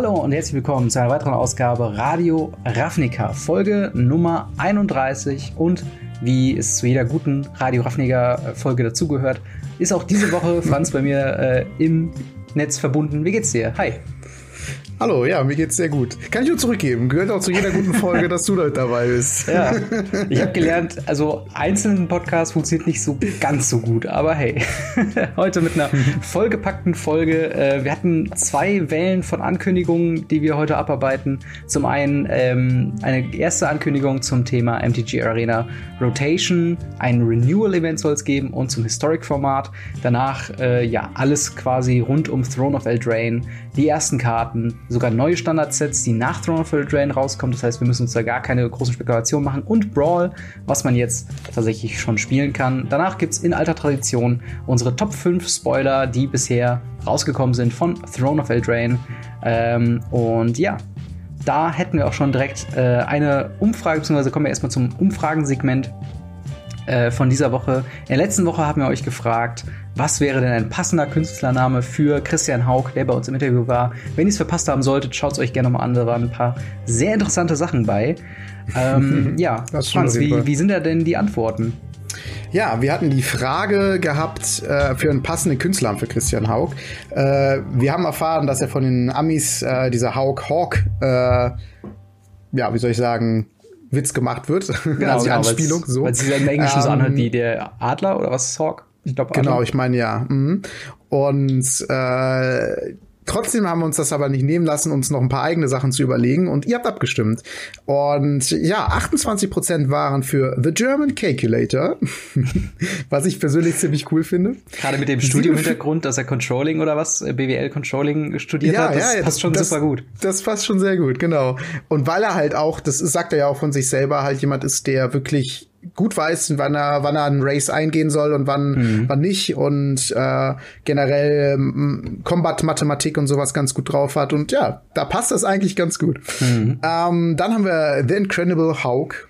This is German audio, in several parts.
Hallo und herzlich willkommen zu einer weiteren Ausgabe Radio Ravnica, Folge Nummer 31 und wie es zu jeder guten Radio Ravnica Folge dazugehört, ist auch diese Woche Franz bei mir äh, im Netz verbunden. Wie geht's dir? Hi. Hallo, ja, mir geht's sehr gut. Kann ich nur zurückgeben. Gehört auch zu jeder guten Folge, dass du da dabei bist. Ja, ich habe gelernt, also einzelnen Podcast funktioniert nicht so ganz so gut, aber hey, heute mit einer vollgepackten Folge. Äh, wir hatten zwei Wellen von Ankündigungen, die wir heute abarbeiten. Zum einen ähm, eine erste Ankündigung zum Thema MTG Arena Rotation, ein Renewal-Event soll es geben und zum Historic-Format. Danach äh, ja alles quasi rund um Throne of Eldraine, die ersten Karten, sogar neue Standardsets, die nach Throne of Eldraine rauskommen. Das heißt, wir müssen uns da gar keine großen Spekulationen machen. Und Brawl, was man jetzt tatsächlich schon spielen kann. Danach gibt es in alter Tradition unsere Top 5 Spoiler, die bisher rausgekommen sind von Throne of Eldraine. Ähm, und ja, da hätten wir auch schon direkt äh, eine Umfrage, beziehungsweise kommen wir erstmal zum Umfragensegment äh, von dieser Woche. In der letzten Woche haben wir euch gefragt, was wäre denn ein passender Künstlername für Christian Haug, der bei uns im Interview war. Wenn ihr es verpasst haben solltet, schaut es euch gerne mal an. Da waren ein paar sehr interessante Sachen bei. Ähm, ja, Franz, wie, wie sind da denn die Antworten? Ja, wir hatten die Frage gehabt äh, für einen passenden Künstlernamen für Christian Haug. Äh, wir haben erfahren, dass er von den Amis äh, dieser Haug Hawk, äh, ja, wie soll ich sagen, Witz gemacht wird. Genau, also die genau, Anspielung so. Weil sie im Englischen ähm, so anhört wie der Adler oder was ist Hawk? Ich glaube Genau, ich meine ja. Mhm. Und äh, Trotzdem haben wir uns das aber nicht nehmen lassen, uns noch ein paar eigene Sachen zu überlegen und ihr habt abgestimmt. Und ja, 28% waren für The German Calculator, was ich persönlich ziemlich cool finde. Gerade mit dem Studium-Hintergrund, dass er Controlling oder was, äh, BWL Controlling studiert ja, hat, das ja, passt das, schon das, super gut. Das passt schon sehr gut, genau. Und weil er halt auch, das sagt er ja auch von sich selber, halt jemand ist, der wirklich gut weiß, wann er, wann er einen Race eingehen soll und wann, mhm. wann nicht und äh, generell Combat-Mathematik und sowas ganz gut drauf hat. Und ja, da passt das eigentlich ganz gut. Mhm. Ähm, dann haben wir The Incredible Hulk.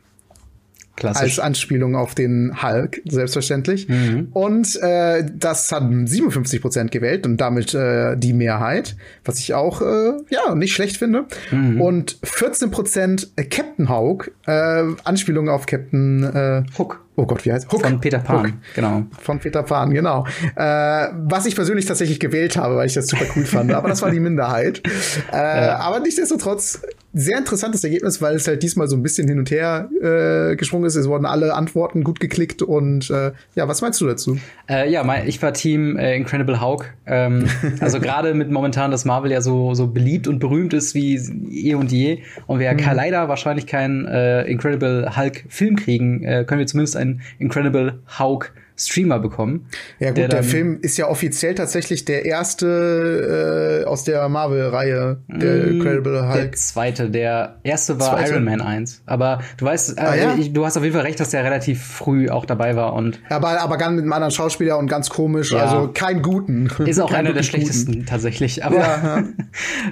Klassisch. Als Anspielung auf den Hulk, selbstverständlich. Mhm. Und äh, das haben 57 Prozent gewählt und damit äh, die Mehrheit, was ich auch äh, ja nicht schlecht finde. Mhm. Und 14 Prozent Captain Hawk, äh, Anspielung auf Captain äh, Hook. Oh Gott, wie heißt Hook? Von Peter Pan, Hook. genau. Von Peter Pan, genau. Äh, was ich persönlich tatsächlich gewählt habe, weil ich das super cool fand. Aber das war die Minderheit. Äh, ja. Aber nichtsdestotrotz sehr interessantes Ergebnis, weil es halt diesmal so ein bisschen hin und her äh, gesprungen ist. Es wurden alle Antworten gut geklickt und äh, ja, was meinst du dazu? Äh, ja, mein, ich war Team äh, Incredible Hulk. Ähm, also gerade mit momentan, dass Marvel ja so so beliebt und berühmt ist wie eh und je und wir mhm. leider wahrscheinlich keinen äh, Incredible Hulk Film kriegen, äh, können wir zumindest einen Incredible Hulk Streamer bekommen. Ja gut, der, der Film ist ja offiziell tatsächlich der erste äh, aus der Marvel-Reihe, der mm, Incredible Hulk. Der zweite, der erste war zweite. Iron Man 1. Aber du weißt, äh, ah, ja? ich, du hast auf jeden Fall recht, dass der relativ früh auch dabei war. und Aber, aber ganz mit einem anderen Schauspieler und ganz komisch, ja. also kein guten. Ist auch einer der schlechtesten guten. tatsächlich. Aber ja,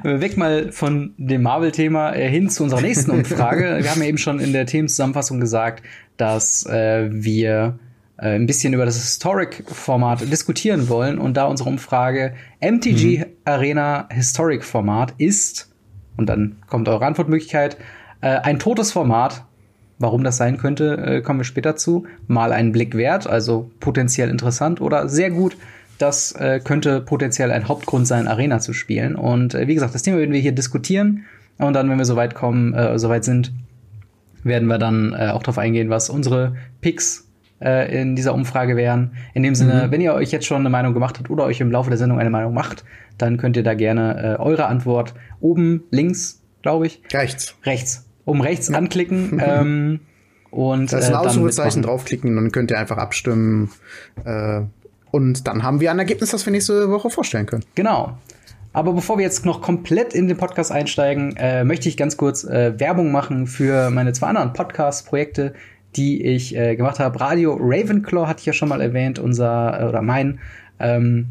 weg mal von dem Marvel-Thema äh, hin zu unserer nächsten Umfrage. Wir haben ja eben schon in der Themenzusammenfassung gesagt, dass äh, wir äh, ein bisschen über das Historic-Format diskutieren wollen und da unsere Umfrage MTG mhm. Arena Historic-Format ist, und dann kommt eure Antwortmöglichkeit, äh, ein totes Format. Warum das sein könnte, äh, kommen wir später zu. Mal einen Blick wert, also potenziell interessant oder sehr gut. Das äh, könnte potenziell ein Hauptgrund sein, Arena zu spielen. Und äh, wie gesagt, das Thema werden wir hier diskutieren. Und dann, wenn wir soweit kommen, soweit sind, werden wir dann auch darauf eingehen, was unsere Picks äh, in dieser Umfrage wären. In dem Sinne, mhm. wenn ihr euch jetzt schon eine Meinung gemacht habt oder euch im Laufe der Sendung eine Meinung macht, dann könnt ihr da gerne äh, eure Antwort oben links, glaube ich. Rechts. Rechts. Oben rechts ja. anklicken. ähm, und, da ist ein äh, Ausrufezeichen draufklicken, dann könnt ihr einfach abstimmen. Äh, und dann haben wir ein Ergebnis, das wir nächste Woche vorstellen können. Genau. Aber bevor wir jetzt noch komplett in den Podcast einsteigen, äh, möchte ich ganz kurz äh, Werbung machen für meine zwei anderen Podcast-Projekte, die ich äh, gemacht habe. Radio Ravenclaw hatte ich ja schon mal erwähnt, unser äh, oder mein ähm,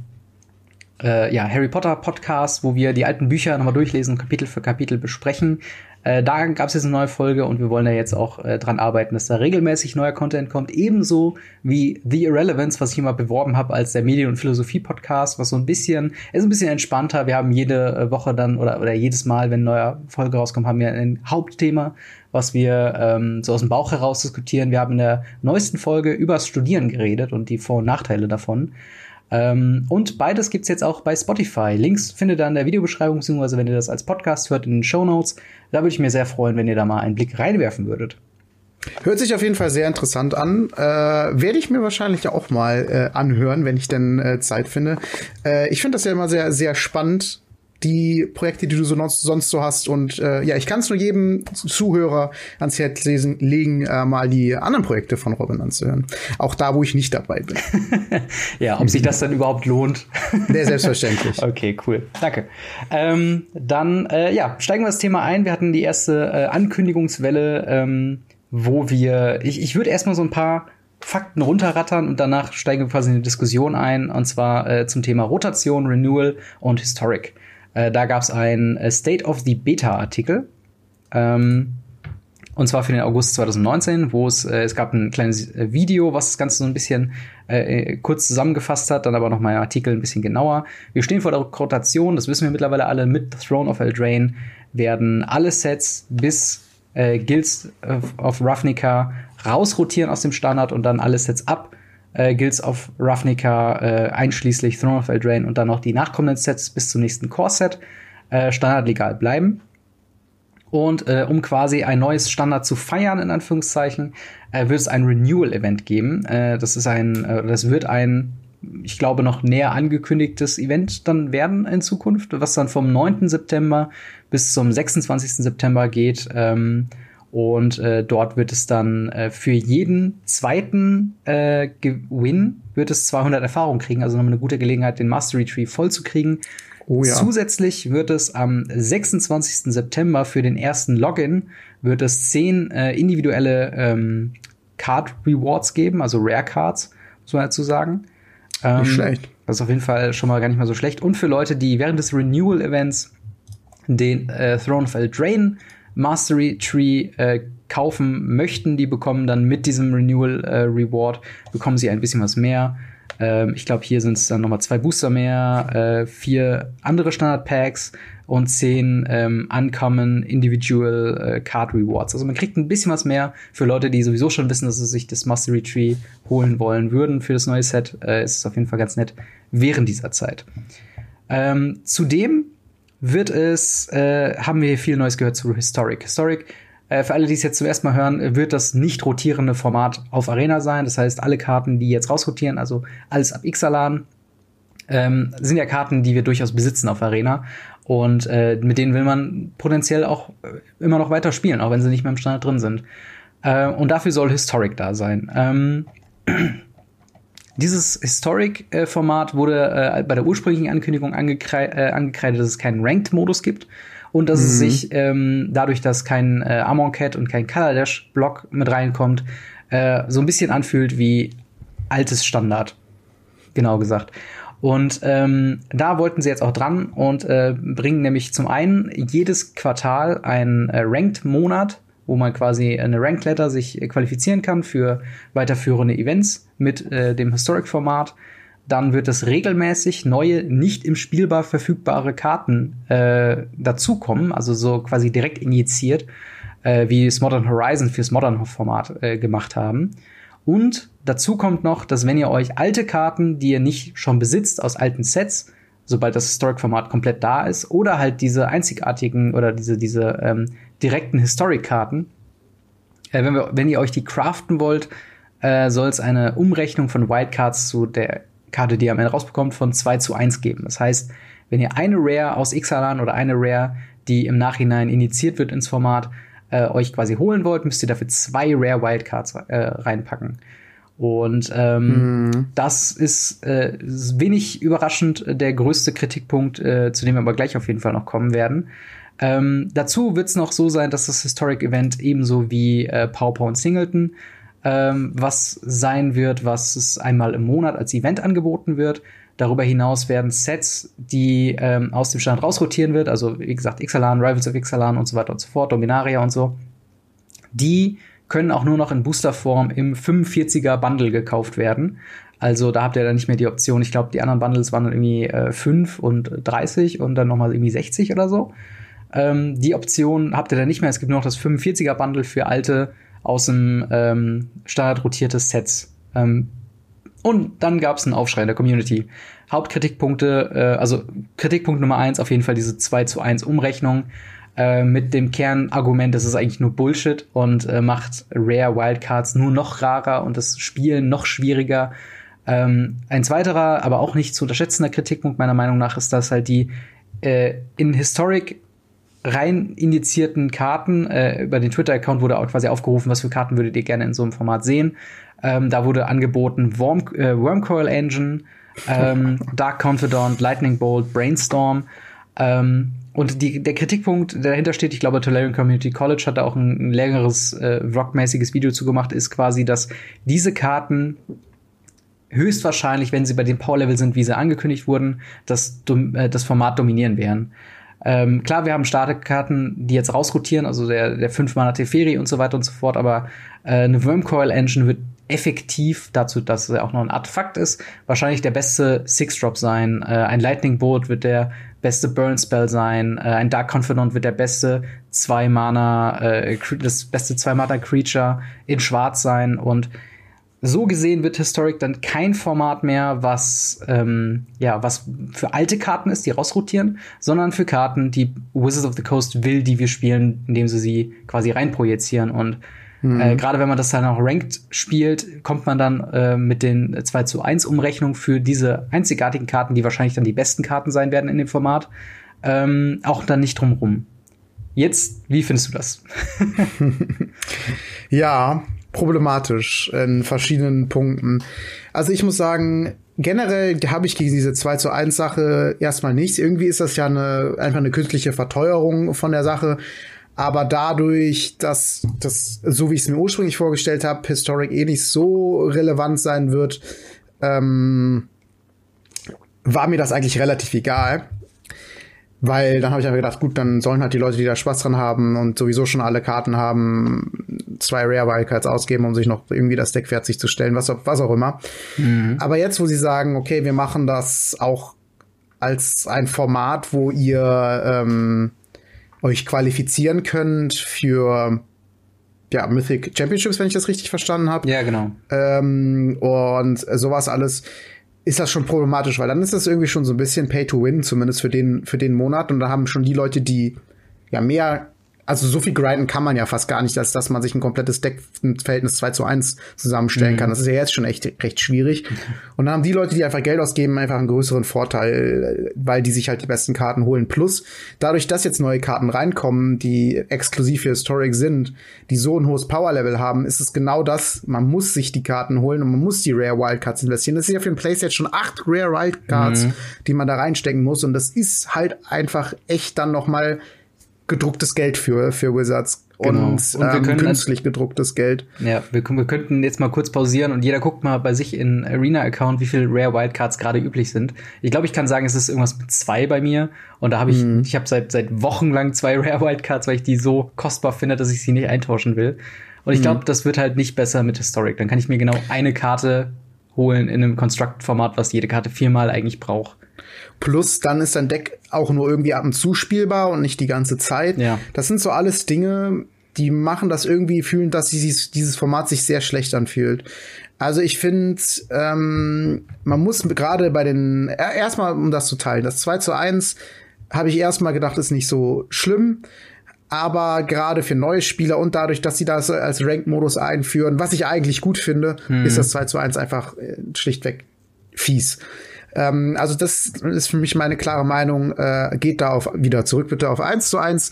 äh, ja, Harry Potter Podcast, wo wir die alten Bücher nochmal durchlesen, Kapitel für Kapitel besprechen. Äh, da gab es jetzt eine neue Folge und wir wollen da jetzt auch äh, dran arbeiten, dass da regelmäßig neuer Content kommt. Ebenso wie The Irrelevance, was ich immer beworben habe als der Medien- und Philosophie-Podcast, was so ein bisschen, ist ein bisschen entspannter. Wir haben jede äh, Woche dann oder, oder jedes Mal, wenn eine neue Folge rauskommt, haben wir ein Hauptthema, was wir ähm, so aus dem Bauch heraus diskutieren. Wir haben in der neuesten Folge übers Studieren geredet und die Vor- und Nachteile davon. Ähm, und beides gibt's jetzt auch bei Spotify. Links findet ihr in der Videobeschreibung, beziehungsweise wenn ihr das als Podcast hört in den Show Notes. Da würde ich mir sehr freuen, wenn ihr da mal einen Blick reinwerfen würdet. Hört sich auf jeden Fall sehr interessant an. Äh, Werde ich mir wahrscheinlich auch mal äh, anhören, wenn ich denn äh, Zeit finde. Äh, ich finde das ja immer sehr, sehr spannend, die Projekte, die du so sonst, sonst so hast. Und äh, ja, ich kann es nur jedem Zuhörer ans Herz lesen, legen, äh, mal die anderen Projekte von Robin anzuhören. Auch da, wo ich nicht dabei bin. ja, ob sich das dann überhaupt lohnt. Nee, selbstverständlich. okay, cool. Danke. Ähm, dann, äh, ja, steigen wir das Thema ein. Wir hatten die erste äh, Ankündigungswelle, ähm, wo wir, ich, ich würde erstmal so ein paar Fakten runterrattern und danach steigen wir quasi in eine Diskussion ein, und zwar äh, zum Thema Rotation, Renewal und Historic. Äh, da gab es ein äh, State of the Beta-Artikel. Ähm, und zwar für den August 2019, wo es, äh, es gab ein kleines äh, Video, was das Ganze so ein bisschen äh, kurz zusammengefasst hat, dann aber noch mal ein Artikel ein bisschen genauer. Wir stehen vor der Rotation, das wissen wir mittlerweile alle, mit Throne of Eldraine werden alle Sets bis äh, Guilds of, of Ravnica rausrotieren aus dem Standard und dann alle Sets ab äh, Guilds of Ravnica, äh, einschließlich Throne of Eldraine und dann noch die nachkommenden Sets bis zum nächsten Core-Set äh, standardlegal bleiben. Und äh, um quasi ein neues Standard zu feiern, in Anführungszeichen, äh, wird es ein Renewal-Event geben. Äh, das ist ein, äh, das wird ein, ich glaube, noch näher angekündigtes Event dann werden in Zukunft, was dann vom 9. September bis zum 26. September geht. Ähm, und äh, dort wird es dann äh, für jeden zweiten äh, Gewinn wird es 200 Erfahrung kriegen, also nochmal eine gute Gelegenheit, den Mastery Tree voll zu kriegen. Oh ja. Zusätzlich wird es am 26. September für den ersten Login wird es zehn äh, individuelle ähm, Card Rewards geben, also Rare Cards, muss man dazu sagen. Ähm, nicht schlecht. Das ist auf jeden Fall schon mal gar nicht mal so schlecht. Und für Leute, die während des Renewal Events den äh, Throne of Eldraine Mastery Tree äh, kaufen möchten, die bekommen dann mit diesem Renewal äh, Reward, bekommen sie ein bisschen was mehr. Ähm, ich glaube, hier sind es dann nochmal zwei Booster mehr, äh, vier andere Standard Packs und zehn ähm, Uncommon Individual äh, Card Rewards. Also man kriegt ein bisschen was mehr für Leute, die sowieso schon wissen, dass sie sich das Mastery Tree holen wollen würden für das neue Set. Äh, ist es auf jeden Fall ganz nett während dieser Zeit. Ähm, zudem wird es, äh, haben wir viel Neues gehört zu Historic. Historic, äh, für alle, die es jetzt zum ersten Mal hören, wird das nicht rotierende Format auf Arena sein. Das heißt, alle Karten, die jetzt rausrotieren, also alles ab Ixalan, ähm, sind ja Karten, die wir durchaus besitzen auf Arena. Und äh, mit denen will man potenziell auch äh, immer noch weiter spielen, auch wenn sie nicht mehr im Standard drin sind. Äh, und dafür soll Historic da sein. Ähm, Dieses Historic-Format wurde äh, bei der ursprünglichen Ankündigung angekre äh, angekreidet, dass es keinen Ranked-Modus gibt und dass mhm. es sich ähm, dadurch, dass kein äh, Amon Cat und kein Color Dash Block mit reinkommt, äh, so ein bisschen anfühlt wie altes Standard. Genau gesagt. Und ähm, da wollten sie jetzt auch dran und äh, bringen nämlich zum einen jedes Quartal einen äh, Ranked-Monat wo man quasi eine Ranked Letter sich äh, qualifizieren kann für weiterführende Events mit äh, dem Historic-Format. Dann wird es regelmäßig neue, nicht im Spielbar verfügbare Karten äh, dazukommen, also so quasi direkt injiziert, äh, wie es Modern Horizon fürs Modern-Format äh, gemacht haben. Und dazu kommt noch, dass wenn ihr euch alte Karten, die ihr nicht schon besitzt aus alten Sets, sobald das Historic-Format komplett da ist, oder halt diese einzigartigen oder diese, diese ähm, direkten Historic-Karten. Äh, wenn, wir, wenn ihr euch die craften wollt, äh, soll es eine Umrechnung von Wildcards zu der Karte, die ihr am Ende rausbekommt, von 2 zu 1 geben. Das heißt, wenn ihr eine Rare aus Ixalan oder eine Rare, die im Nachhinein initiiert wird ins Format, äh, euch quasi holen wollt, müsst ihr dafür zwei Rare Wildcards äh, reinpacken. Und ähm, mhm. das ist äh, wenig überraschend der größte Kritikpunkt, äh, zu dem wir aber gleich auf jeden Fall noch kommen werden. Ähm, dazu wird es noch so sein, dass das Historic Event ebenso wie äh, Pauper und Singleton ähm, was sein wird, was es einmal im Monat als Event angeboten wird. Darüber hinaus werden Sets, die ähm, aus dem Standard rausrotieren wird, also wie gesagt, Ixalan, Rivals of Ixalan und so weiter und so fort, Dominaria und so, die können auch nur noch in Boosterform im 45er Bundle gekauft werden. Also da habt ihr dann nicht mehr die Option. Ich glaube, die anderen Bundles waren dann irgendwie äh, 5 und 30 und dann nochmal irgendwie 60 oder so. Ähm, die Option habt ihr dann nicht mehr. Es gibt nur noch das 45er Bundle für alte aus dem ähm, Standard rotiertes Sets. Ähm, und dann gab es einen Aufschrei in der Community. Hauptkritikpunkte, äh, also Kritikpunkt Nummer eins auf jeden Fall diese 2 zu 1 Umrechnung äh, mit dem Kernargument, das ist eigentlich nur Bullshit und äh, macht Rare Wildcards nur noch rarer und das Spielen noch schwieriger. Ähm, ein zweiterer, aber auch nicht zu unterschätzender Kritikpunkt meiner Meinung nach ist, dass halt die äh, in Historic rein indizierten Karten, äh, über den Twitter-Account wurde auch quasi aufgerufen, was für Karten würdet ihr gerne in so einem Format sehen. Ähm, da wurde angeboten Worm, äh, Wormcoil Engine, ähm, Dark Confidant, Lightning Bolt, Brainstorm. Ähm, und die, der Kritikpunkt, der dahinter steht, ich glaube, Tolarian Community College hat da auch ein, ein längeres äh, rockmäßiges Video zu gemacht, ist quasi, dass diese Karten höchstwahrscheinlich, wenn sie bei dem Power-Level sind, wie sie angekündigt wurden, das, äh, das Format dominieren werden. Ähm, klar, wir haben Starterkarten, die jetzt rausrotieren, also der, der 5 Mana Teferi und so weiter und so fort, aber äh, eine Wormcoil Engine wird effektiv dazu, dass es auch noch ein Artefakt ist, wahrscheinlich der beste Six-Drop sein. Äh, ein Lightning Bolt wird der beste Burn Spell sein. Äh, ein Dark Confidant wird der beste zwei Mana, äh, das beste zwei Mana Creature in Schwarz sein und so gesehen wird Historic dann kein Format mehr, was ähm, ja was für alte Karten ist, die rausrotieren, sondern für Karten, die Wizards of the Coast will, die wir spielen, indem sie sie quasi reinprojizieren. Und mhm. äh, gerade wenn man das dann auch ranked spielt, kommt man dann äh, mit den 2 zu 1 Umrechnungen für diese einzigartigen Karten, die wahrscheinlich dann die besten Karten sein werden in dem Format, ähm, auch dann nicht drum rum. Jetzt, wie findest du das? ja, problematisch in verschiedenen Punkten. Also ich muss sagen, generell habe ich gegen diese 2 zu 1 Sache erstmal nichts. Irgendwie ist das ja eine, einfach eine künstliche Verteuerung von der Sache. Aber dadurch, dass das, so wie ich es mir ursprünglich vorgestellt habe, Historic eh nicht so relevant sein wird, ähm, war mir das eigentlich relativ egal. Weil dann habe ich einfach gedacht, gut, dann sollen halt die Leute, die da Spaß dran haben und sowieso schon alle Karten haben, zwei Rare Wildcards ausgeben, um sich noch irgendwie das Deck fertig zu stellen, was, was auch immer. Mhm. Aber jetzt, wo sie sagen, okay, wir machen das auch als ein Format, wo ihr ähm, euch qualifizieren könnt für ja, Mythic Championships, wenn ich das richtig verstanden habe. Ja, genau. Ähm, und sowas alles ist das schon problematisch, weil dann ist das irgendwie schon so ein bisschen Pay to Win, zumindest für den, für den Monat. Und da haben schon die Leute, die ja mehr also so viel grinden kann man ja fast gar nicht, als dass man sich ein komplettes Deckverhältnis 2 zu 1 zusammenstellen mhm. kann. Das ist ja jetzt schon echt recht schwierig. Und dann haben die Leute, die einfach Geld ausgeben, einfach einen größeren Vorteil, weil die sich halt die besten Karten holen. Plus, dadurch, dass jetzt neue Karten reinkommen, die exklusiv für Historic sind, die so ein hohes Power-Level haben, ist es genau das. Man muss sich die Karten holen und man muss die Rare Wildcards investieren. Das ist ja für ein Playset schon acht Rare Wildcards, mhm. die man da reinstecken muss. Und das ist halt einfach echt dann noch mal gedrucktes Geld für, für Wizards. Genau. Und, und wir ähm, künstlich gedrucktes Geld. Ja, wir, wir, könnten jetzt mal kurz pausieren und jeder guckt mal bei sich in Arena-Account, wie viele Rare Wildcards gerade üblich sind. Ich glaube, ich kann sagen, es ist irgendwas mit zwei bei mir. Und da habe ich, mhm. ich habe seit, seit Wochen lang zwei Rare Wildcards, weil ich die so kostbar finde, dass ich sie nicht eintauschen will. Und ich glaube, mhm. das wird halt nicht besser mit Historic. Dann kann ich mir genau eine Karte holen in einem Construct-Format, was jede Karte viermal eigentlich braucht. Plus dann ist dein Deck auch nur irgendwie ab und zu spielbar und nicht die ganze Zeit. Ja. Das sind so alles Dinge, die machen das irgendwie fühlen, dass dieses, dieses Format sich sehr schlecht anfühlt. Also ich finde, ähm, man muss gerade bei den, erstmal um das zu teilen, das 2 zu 1 habe ich erstmal gedacht, ist nicht so schlimm. Aber gerade für neue Spieler und dadurch, dass sie das als Ranked-Modus einführen, was ich eigentlich gut finde, mhm. ist das 2 zu 1 einfach äh, schlichtweg fies. Ähm, also das ist für mich meine klare Meinung. Äh, geht da auf, wieder zurück bitte auf eins zu eins.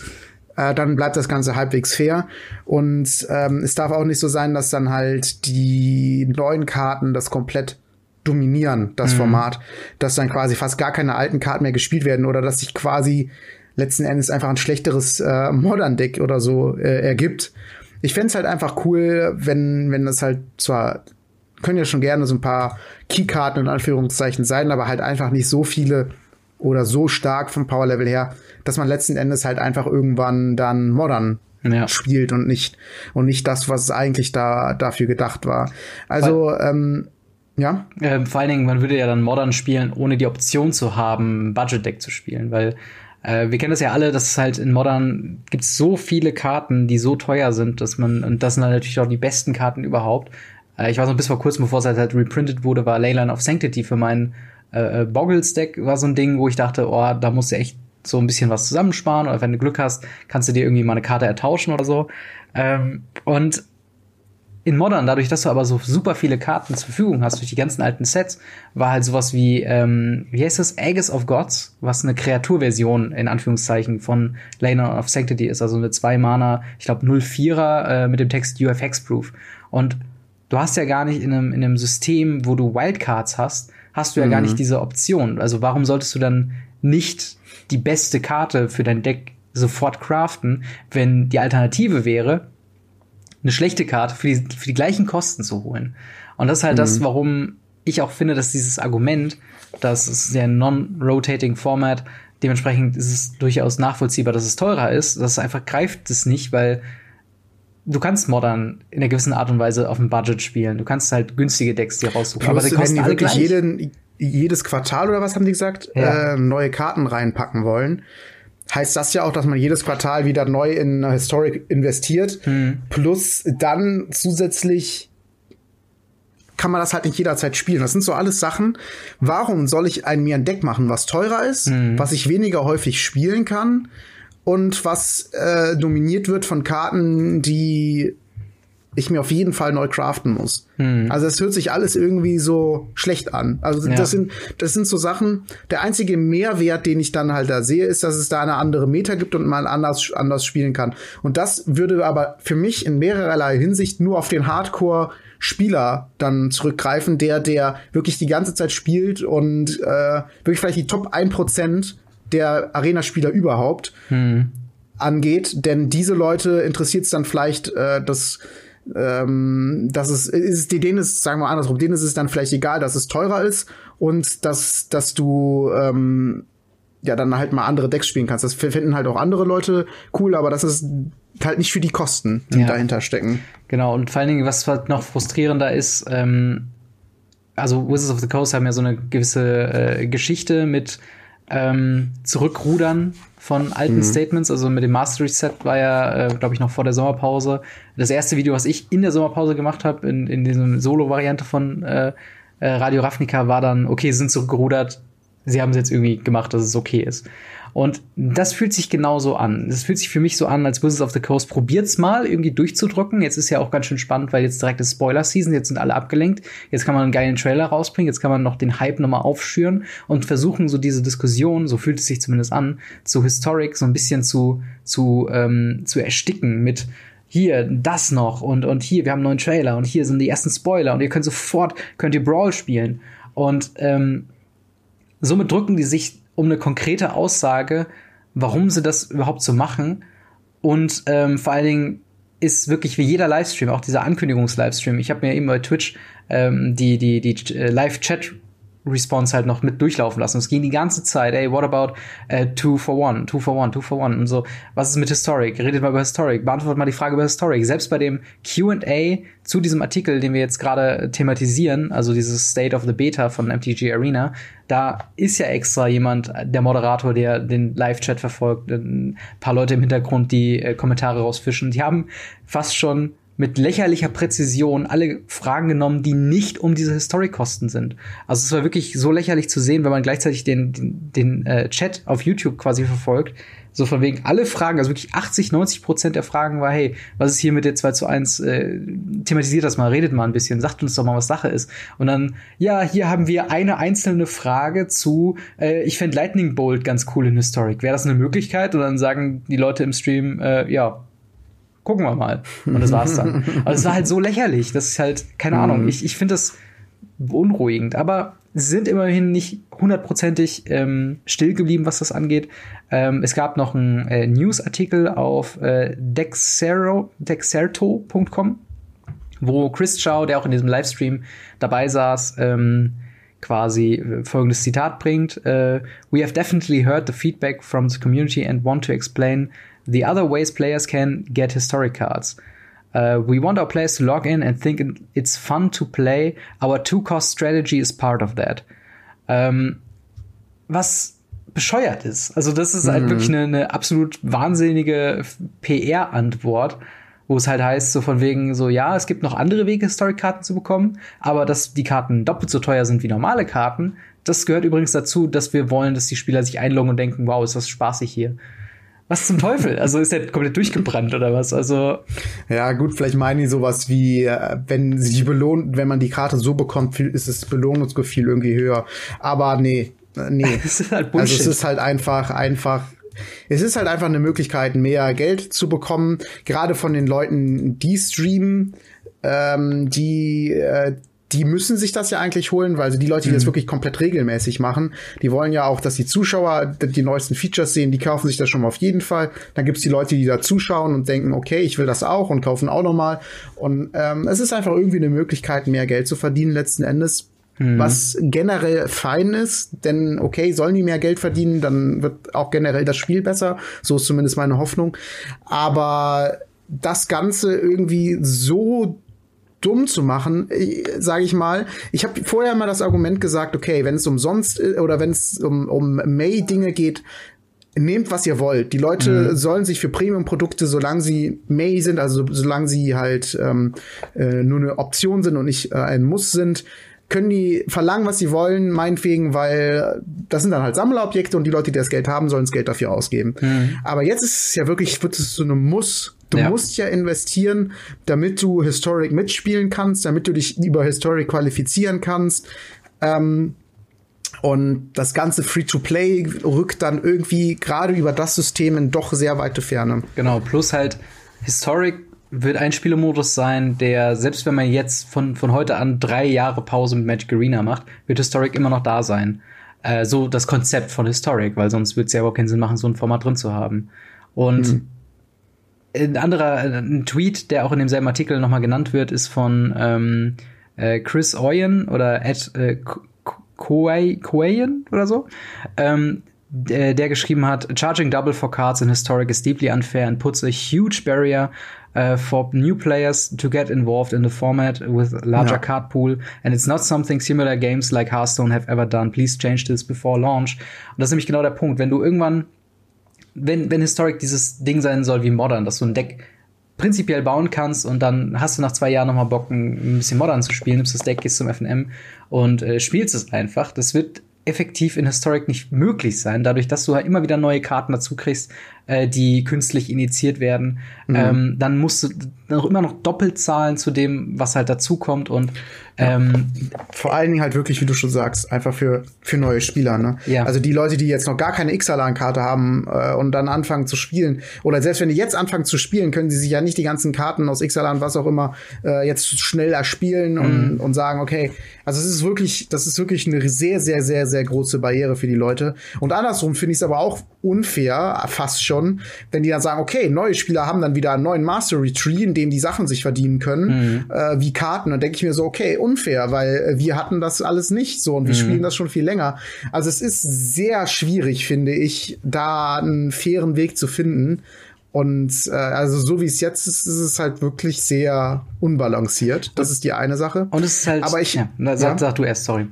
Äh, dann bleibt das Ganze halbwegs fair. Und ähm, es darf auch nicht so sein, dass dann halt die neuen Karten das komplett dominieren, das mhm. Format, dass dann quasi fast gar keine alten Karten mehr gespielt werden oder dass sich quasi letzten Endes einfach ein schlechteres äh, Modern-Deck oder so äh, ergibt. Ich fände halt einfach cool, wenn, wenn das halt zwar können ja schon gerne so ein paar Keykarten in Anführungszeichen sein, aber halt einfach nicht so viele oder so stark vom Power-Level her, dass man letzten Endes halt einfach irgendwann dann modern ja. spielt und nicht und nicht das, was eigentlich da dafür gedacht war. Also Weil, ähm, ja. Ähm, vor allen Dingen, man würde ja dann modern spielen, ohne die Option zu haben, Budget Deck zu spielen, weil äh, wir kennen das ja alle, dass es halt in Modern gibt so viele Karten, die so teuer sind, dass man und das sind dann natürlich auch die besten Karten überhaupt. Äh, ich weiß noch bis vor kurzem, bevor es halt, halt reprintet wurde, war Leyline of Sanctity für mein äh, äh, Boggles Deck war so ein Ding, wo ich dachte, oh, da musst du echt so ein bisschen was zusammensparen oder wenn du Glück hast, kannst du dir irgendwie mal eine Karte ertauschen oder so. Ähm, und in Modern, dadurch, dass du aber so super viele Karten zur Verfügung hast durch die ganzen alten Sets, war halt sowas wie, ähm, wie heißt das, Aegis of Gods, was eine Kreaturversion in Anführungszeichen von Lane of Sanctity ist, also eine 2 Mana, ich glaube 04er äh, mit dem Text UF Hexproof. Und du hast ja gar nicht in einem, in einem System, wo du Wildcards hast, hast du ja mhm. gar nicht diese Option. Also warum solltest du dann nicht die beste Karte für dein Deck sofort craften, wenn die Alternative wäre, eine schlechte Karte für die, für die gleichen Kosten zu holen. Und das ist halt mhm. das, warum ich auch finde, dass dieses Argument, das ist ja ein non-rotating Format, dementsprechend ist es durchaus nachvollziehbar, dass es teurer ist. Das einfach greift es nicht, weil du kannst Modern in einer gewissen Art und Weise auf dem Budget spielen. Du kannst halt günstige Decks dir raussuchen. Aber die kosten wenn die wirklich jeden, jedes Quartal oder was haben die gesagt, ja. äh, neue Karten reinpacken wollen, heißt das ja auch, dass man jedes Quartal wieder neu in Historic investiert. Hm. Plus dann zusätzlich kann man das halt nicht jederzeit spielen. Das sind so alles Sachen. Warum soll ich ein, mir ein Deck machen, was teurer ist, hm. was ich weniger häufig spielen kann und was äh, dominiert wird von Karten, die ich mir auf jeden Fall neu craften muss. Hm. Also es hört sich alles irgendwie so schlecht an. Also ja. das sind das sind so Sachen. Der einzige Mehrwert, den ich dann halt da sehe, ist, dass es da eine andere Meta gibt und man anders anders spielen kann. Und das würde aber für mich in mehrerlei Hinsicht nur auf den Hardcore Spieler dann zurückgreifen, der der wirklich die ganze Zeit spielt und äh, wirklich vielleicht die Top 1% der Arena-Spieler überhaupt hm. angeht. Denn diese Leute interessiert es dann vielleicht äh, das ähm, dass es ist, denen ist, sagen wir andersrum, denen ist es dann vielleicht egal, dass es teurer ist und dass, dass du ähm, ja dann halt mal andere Decks spielen kannst. Das finden halt auch andere Leute cool, aber das ist halt nicht für die Kosten, die ja. dahinter stecken. Genau, und vor allen Dingen, was halt noch frustrierender ist, ähm, also Wizards of the Coast haben ja so eine gewisse äh, Geschichte mit ähm, Zurückrudern von alten mhm. Statements. Also mit dem Mastery Set war ja, äh, glaube ich, noch vor der Sommerpause. Das erste Video, was ich in der Sommerpause gemacht habe, in, in diesem Solo-Variante von äh, äh, Radio Ravnica, war dann, okay, sie sind zurückgerudert. Sie haben es jetzt irgendwie gemacht, dass es okay ist. Und das fühlt sich genauso an. Das fühlt sich für mich so an, als Wizards of the Coast probiert's mal irgendwie durchzudrücken. Jetzt ist ja auch ganz schön spannend, weil jetzt direkt ist Spoiler-Season, jetzt sind alle abgelenkt. Jetzt kann man einen geilen Trailer rausbringen, jetzt kann man noch den Hype nochmal aufschüren und versuchen, so diese Diskussion, so fühlt es sich zumindest an, zu Historic so ein bisschen zu, zu, ähm, zu ersticken mit hier das noch und, und hier, wir haben einen neuen Trailer und hier sind die ersten Spoiler und ihr könnt sofort, könnt ihr Brawl spielen. Und ähm, somit drücken die sich um eine konkrete Aussage, warum sie das überhaupt so machen. Und ähm, vor allen Dingen ist wirklich wie jeder Livestream, auch dieser Ankündigungs-Livestream. Ich habe mir eben bei Twitch ähm, die, die, die äh, Live-Chat Response halt noch mit durchlaufen lassen. Es ging die ganze Zeit, ey, what about uh, two for one, two for one, two for one und so. Was ist mit Historic? Redet mal über Historic, beantwortet mal die Frage über Historic. Selbst bei dem Q&A zu diesem Artikel, den wir jetzt gerade thematisieren, also dieses State of the Beta von MTG Arena, da ist ja extra jemand, der Moderator, der den Live-Chat verfolgt, ein paar Leute im Hintergrund, die äh, Kommentare rausfischen. Die haben fast schon mit lächerlicher Präzision alle Fragen genommen, die nicht um diese Historic-Kosten sind. Also es war wirklich so lächerlich zu sehen, wenn man gleichzeitig den, den, den äh, Chat auf YouTube quasi verfolgt. So von wegen alle Fragen, also wirklich 80, 90 Prozent der Fragen war, hey, was ist hier mit der 2 zu 1? Äh, thematisiert das mal, redet mal ein bisschen, sagt uns doch mal, was Sache ist. Und dann, ja, hier haben wir eine einzelne Frage zu, äh, ich fände Lightning Bolt ganz cool in Historic. Wäre das eine Möglichkeit? Und dann sagen die Leute im Stream, äh, ja, gucken wir mal. Und das war's dann. Also es war halt so lächerlich. Das ist halt, keine Ahnung, mhm. ich, ich finde das beunruhigend. Aber sie sind immerhin nicht hundertprozentig ähm, still geblieben, was das angeht. Ähm, es gab noch einen äh, Newsartikel auf äh, dexero, dexerto.com. wo Chris Chow, der auch in diesem Livestream dabei saß, ähm, quasi äh, folgendes Zitat bringt. Uh, We have definitely heard the feedback from the community and want to explain the other ways players can get historic cards. Uh, we want our players to log in and think it's fun to play. Our two-cost strategy is part of that. Ähm, was bescheuert ist. Also das ist halt mhm. wirklich eine, eine absolut wahnsinnige PR-Antwort wo es halt heißt, so von wegen so, ja, es gibt noch andere Wege, Historic-Karten zu bekommen, aber dass die Karten doppelt so teuer sind wie normale Karten, das gehört übrigens dazu, dass wir wollen, dass die Spieler sich einloggen und denken, wow, ist das spaßig hier. Was zum Teufel? Also ist er komplett durchgebrannt oder was? Also ja gut, vielleicht meinen die sowas wie, äh, wenn sich belohnt, wenn man die Karte so bekommt, ist das Belohnungsgefühl irgendwie höher. Aber nee, äh, nee. es ist halt Bullshit. Also es ist halt einfach, einfach es ist halt einfach eine Möglichkeit, mehr Geld zu bekommen, gerade von den Leuten, die streamen, ähm, die äh, die müssen sich das ja eigentlich holen, weil die Leute, die mhm. das wirklich komplett regelmäßig machen, die wollen ja auch, dass die Zuschauer die neuesten Features sehen, die kaufen sich das schon mal auf jeden Fall. Dann gibt's die Leute, die da zuschauen und denken, okay, ich will das auch und kaufen auch noch mal. Und ähm, es ist einfach irgendwie eine Möglichkeit, mehr Geld zu verdienen letzten Endes. Mhm. Was generell fein ist, denn okay, sollen die mehr Geld verdienen, dann wird auch generell das Spiel besser. So ist zumindest meine Hoffnung. Aber das Ganze irgendwie so dumm zu machen, sage ich mal. Ich habe vorher mal das Argument gesagt, okay, wenn es umsonst oder wenn es um, um May Dinge geht, nehmt was ihr wollt. Die Leute mhm. sollen sich für Premium-Produkte, solange sie May sind, also solange sie halt ähm, äh, nur eine Option sind und nicht äh, ein Muss sind, können die verlangen, was sie wollen, meinetwegen, weil das sind dann halt Sammlerobjekte und die Leute, die das Geld haben, sollen das Geld dafür ausgeben. Mhm. Aber jetzt ist es ja wirklich, wird es so eine Muss. Du ja. musst ja investieren, damit du Historic mitspielen kannst, damit du dich über Historic qualifizieren kannst. Ähm, und das ganze Free-to-Play rückt dann irgendwie gerade über das System in doch sehr weite Ferne. Genau, plus halt Historic wird ein Spielemodus sein, der, selbst wenn man jetzt von, von heute an drei Jahre Pause mit Magic Arena macht, wird Historic immer noch da sein. Äh, so das Konzept von Historic, weil sonst wird es ja überhaupt keinen Sinn machen, so ein Format drin zu haben. Und mhm. ein anderer, ein Tweet, der auch in demselben Artikel nochmal genannt wird, ist von ähm, äh, Chris Oyen oder Ed äh, Koayen oder so. Ähm, der, der geschrieben hat, Charging double for cards in Historic is deeply unfair and puts a huge barrier uh, for new players to get involved in the format with larger ja. card pool. And it's not something similar games like Hearthstone have ever done. Please change this before launch. Und das ist nämlich genau der Punkt. Wenn du irgendwann, wenn, wenn Historic dieses Ding sein soll wie Modern, dass du ein Deck prinzipiell bauen kannst und dann hast du nach zwei Jahren nochmal Bock, ein bisschen Modern zu spielen, nimmst das Deck, gehst zum FNM und äh, spielst es einfach. Das wird effektiv in Historic nicht möglich sein, dadurch, dass du halt immer wieder neue Karten dazu kriegst, äh, die künstlich initiiert werden. Mhm. Ähm, dann musst du noch immer noch doppelt zahlen zu dem, was halt dazukommt und ähm, Vor allen Dingen halt wirklich, wie du schon sagst, einfach für, für neue Spieler. Ne? Ja. Also die Leute, die jetzt noch gar keine X-Alan-Karte haben äh, und dann anfangen zu spielen, oder selbst wenn die jetzt anfangen zu spielen, können sie sich ja nicht die ganzen Karten aus X-Alan, was auch immer, äh, jetzt schnell erspielen und, mhm. und sagen, okay, also es ist wirklich, das ist wirklich eine sehr, sehr, sehr, sehr große Barriere für die Leute. Und andersrum finde ich es aber auch unfair, fast schon, wenn die dann sagen, okay, neue Spieler haben dann wieder einen neuen Mastery Tree, in dem die Sachen sich verdienen können, mhm. äh, wie Karten. Dann denke ich mir so, okay, unfair, weil äh, wir hatten das alles nicht so und wir mhm. spielen das schon viel länger. Also es ist sehr schwierig, finde ich, da einen fairen Weg zu finden. Und äh, also so wie es jetzt ist, ist es halt wirklich sehr unbalanciert. Das ist die eine Sache. Und es ist halt. Aber ich. Ja, sag, ja? sag du erst, sorry.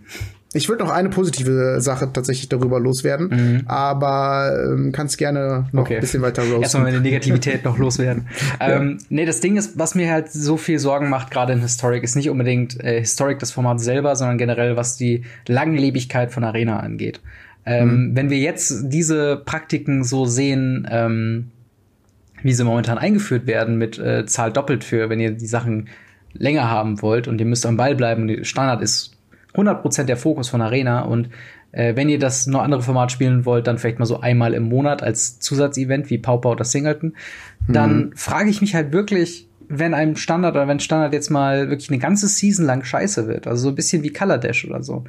Ich würde noch eine positive Sache tatsächlich darüber loswerden, mhm. aber ähm, kannst gerne noch okay. ein bisschen weiter roasten. Erstmal meine Negativität noch loswerden. ja. ähm, nee, das Ding ist, was mir halt so viel Sorgen macht, gerade in Historic, ist nicht unbedingt äh, Historic das Format selber, sondern generell, was die Langlebigkeit von Arena angeht. Ähm, mhm. Wenn wir jetzt diese Praktiken so sehen, ähm, wie sie momentan eingeführt werden, mit äh, Zahl doppelt für, wenn ihr die Sachen länger haben wollt und ihr müsst am Ball bleiben und der Standard ist 100% der Fokus von Arena und äh, wenn ihr das noch andere Format spielen wollt, dann vielleicht mal so einmal im Monat als Zusatzevent wie Pauper oder Singleton, dann mhm. frage ich mich halt wirklich, wenn einem Standard oder wenn Standard jetzt mal wirklich eine ganze Season lang scheiße wird, also so ein bisschen wie Color Dash oder so,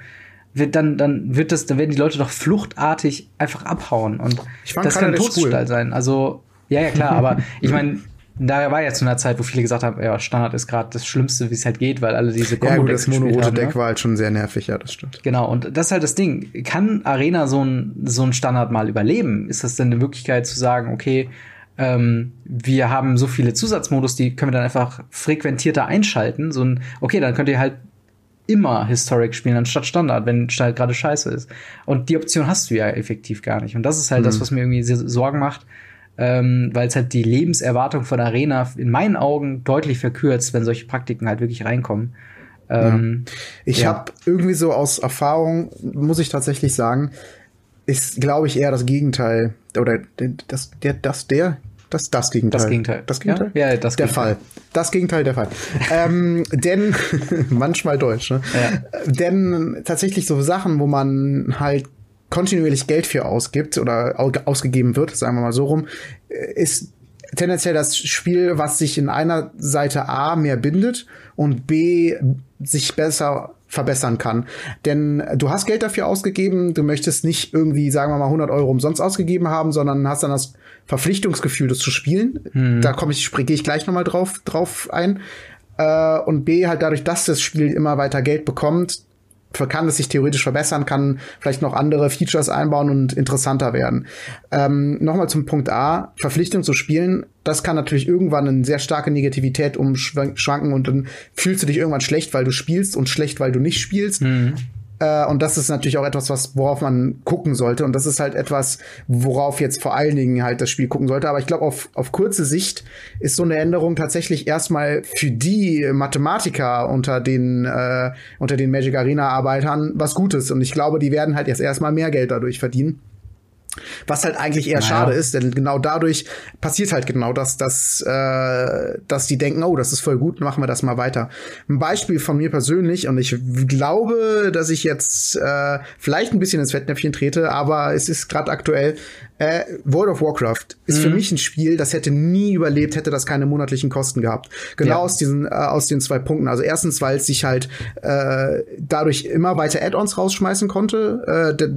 wird dann dann wird das dann werden die Leute doch fluchtartig einfach abhauen und das kann ein Todesstall cool. sein. Also ja ja klar, aber ich meine da war ja zu einer Zeit, wo viele gesagt haben, ja, Standard ist gerade das Schlimmste, wie es halt geht, weil alle diese Combo ja, das monorote Deck ne? war halt schon sehr nervig, ja, das stimmt. Genau, und das ist halt das Ding. Kann Arena so ein, so ein Standard mal überleben? Ist das denn eine Möglichkeit zu sagen, okay, ähm, wir haben so viele Zusatzmodus, die können wir dann einfach frequentierter einschalten. So ein, okay, dann könnt ihr halt immer Historic spielen anstatt Standard, wenn Standard gerade scheiße ist. Und die Option hast du ja effektiv gar nicht. Und das ist halt mhm. das, was mir irgendwie Sorgen macht, ähm, weil es halt die Lebenserwartung von Arena in meinen Augen deutlich verkürzt, wenn solche Praktiken halt wirklich reinkommen. Ähm, ja. Ich ja. habe irgendwie so aus Erfahrung, muss ich tatsächlich sagen, ist, glaube ich, eher das Gegenteil. Oder das, der, das, der, das, das Gegenteil. Das Gegenteil. Das Gegenteil? Ja, ja das Der Fall. Das Gegenteil der Fall. ähm, denn, manchmal Deutsch, ne? Ja. Denn tatsächlich so Sachen, wo man halt kontinuierlich Geld für ausgibt oder ausgegeben wird, sagen wir mal so rum, ist tendenziell das Spiel, was sich in einer Seite A mehr bindet und B sich besser verbessern kann. Denn du hast Geld dafür ausgegeben, du möchtest nicht irgendwie, sagen wir mal, 100 Euro umsonst ausgegeben haben, sondern hast dann das Verpflichtungsgefühl, das zu spielen. Hm. Da komme ich, gehe ich gleich nochmal drauf, drauf ein. Äh, und B, halt dadurch, dass das Spiel immer weiter Geld bekommt, kann es sich theoretisch verbessern, kann vielleicht noch andere Features einbauen und interessanter werden. Ähm, Nochmal zum Punkt A, Verpflichtung zu spielen, das kann natürlich irgendwann eine sehr starke Negativität umschwanken und dann fühlst du dich irgendwann schlecht, weil du spielst und schlecht, weil du nicht spielst. Mhm. Äh, und das ist natürlich auch etwas, was, worauf man gucken sollte. Und das ist halt etwas, worauf jetzt vor allen Dingen halt das Spiel gucken sollte. Aber ich glaube, auf, auf kurze Sicht ist so eine Änderung tatsächlich erstmal für die Mathematiker unter den, äh, unter den Magic Arena Arbeitern was Gutes. Und ich glaube, die werden halt jetzt erstmal mehr Geld dadurch verdienen. Was halt eigentlich eher naja. schade ist, denn genau dadurch passiert halt genau das, dass, äh, dass die denken, oh, das ist voll gut, machen wir das mal weiter. Ein Beispiel von mir persönlich, und ich glaube, dass ich jetzt äh, vielleicht ein bisschen ins Fettnäpfchen trete, aber es ist gerade aktuell. Äh, World of Warcraft ist mhm. für mich ein Spiel, das hätte nie überlebt, hätte das keine monatlichen Kosten gehabt. Genau ja. aus diesen, äh, aus den zwei Punkten. Also erstens, weil es sich halt äh, dadurch immer weiter Add-ons rausschmeißen konnte. Äh,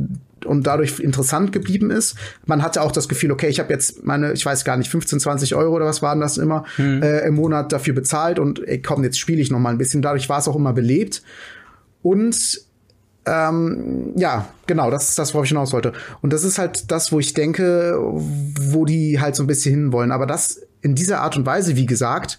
und dadurch interessant geblieben ist. Man hatte auch das Gefühl, okay, ich habe jetzt meine, ich weiß gar nicht, 15, 20 Euro oder was waren das immer hm. äh, im Monat dafür bezahlt und ey, komm, jetzt spiele ich noch mal ein bisschen. Dadurch war es auch immer belebt. Und ähm, ja, genau, das ist das, worauf ich hinaus wollte. Und das ist halt das, wo ich denke, wo die halt so ein bisschen hinwollen. Aber das in dieser Art und Weise, wie gesagt,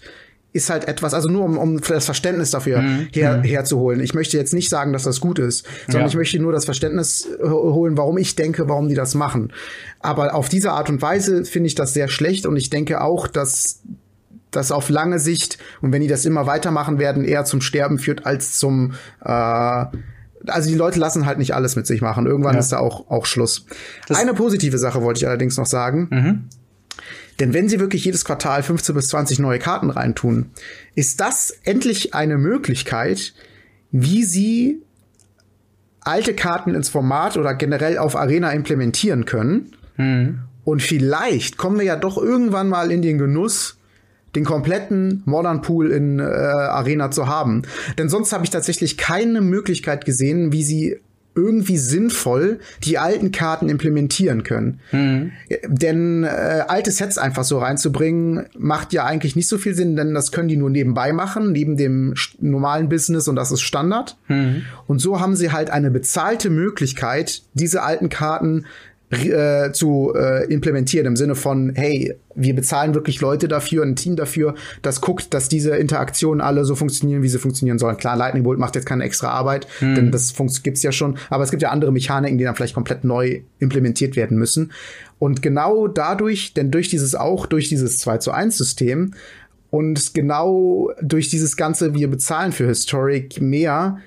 ist halt etwas, also nur um, um das Verständnis dafür mhm. her, mhm. herzuholen. Ich möchte jetzt nicht sagen, dass das gut ist, sondern ja. ich möchte nur das Verständnis holen, warum ich denke, warum die das machen. Aber auf diese Art und Weise finde ich das sehr schlecht und ich denke auch, dass das auf lange Sicht und wenn die das immer weitermachen werden, eher zum Sterben führt als zum äh, also die Leute lassen halt nicht alles mit sich machen. Irgendwann ja. ist da auch, auch Schluss. Das Eine positive Sache wollte ich allerdings noch sagen. Mhm. Denn wenn sie wirklich jedes Quartal 15 bis 20 neue Karten reintun, ist das endlich eine Möglichkeit, wie sie alte Karten ins Format oder generell auf Arena implementieren können. Mhm. Und vielleicht kommen wir ja doch irgendwann mal in den Genuss, den kompletten Modern Pool in äh, Arena zu haben. Denn sonst habe ich tatsächlich keine Möglichkeit gesehen, wie sie irgendwie sinnvoll die alten Karten implementieren können. Mhm. Denn äh, alte Sets einfach so reinzubringen, macht ja eigentlich nicht so viel Sinn, denn das können die nur nebenbei machen, neben dem normalen Business und das ist Standard. Mhm. Und so haben sie halt eine bezahlte Möglichkeit, diese alten Karten äh, zu äh, implementieren im Sinne von, hey, wir bezahlen wirklich Leute dafür, ein Team dafür, das guckt, dass diese Interaktionen alle so funktionieren, wie sie funktionieren sollen. Klar, Lightning Bolt macht jetzt keine extra Arbeit, hm. denn das gibt's ja schon, aber es gibt ja andere Mechaniken, die dann vielleicht komplett neu implementiert werden müssen. Und genau dadurch, denn durch dieses auch, durch dieses 2 zu 1 System und genau durch dieses ganze, wir bezahlen für Historic mehr,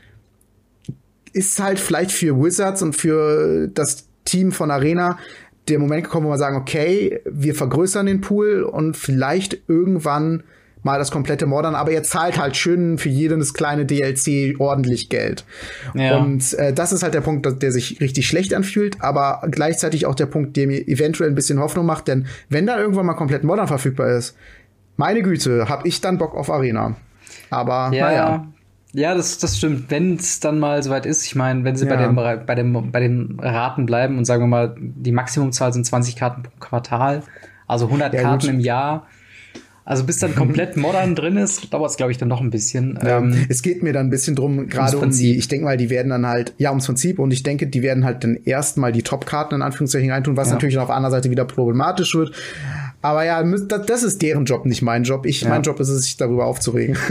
ist halt vielleicht für Wizards und für das Team von Arena der Moment gekommen, wo wir sagen, okay, wir vergrößern den Pool und vielleicht irgendwann mal das komplette Modern, aber ihr zahlt halt schön für jedes kleine DLC ordentlich Geld. Ja. Und äh, das ist halt der Punkt, der sich richtig schlecht anfühlt, aber gleichzeitig auch der Punkt, der mir eventuell ein bisschen Hoffnung macht, denn wenn da irgendwann mal komplett Modern verfügbar ist, meine Güte, hab ich dann Bock auf Arena. Aber ja, naja. Ja, das, das stimmt. Wenn es dann mal soweit ist, ich meine, wenn sie ja. bei, dem, bei, dem, bei den Raten bleiben und sagen wir mal, die Maximumzahl sind 20 Karten pro Quartal, also 100 ja, Karten gut. im Jahr. Also bis dann komplett modern drin ist, dauert es, glaube ich, dann noch ein bisschen. Ja, ähm, es geht mir dann ein bisschen drum, gerade um die, ich denke mal, die werden dann halt, ja, ums Prinzip und ich denke, die werden halt dann erstmal die Top-Karten in Anführungszeichen reintun, was ja. natürlich auf der anderen Seite wieder problematisch wird. Aber ja, das ist deren Job, nicht mein Job. Ich, ja. Mein Job ist es, sich darüber aufzuregen.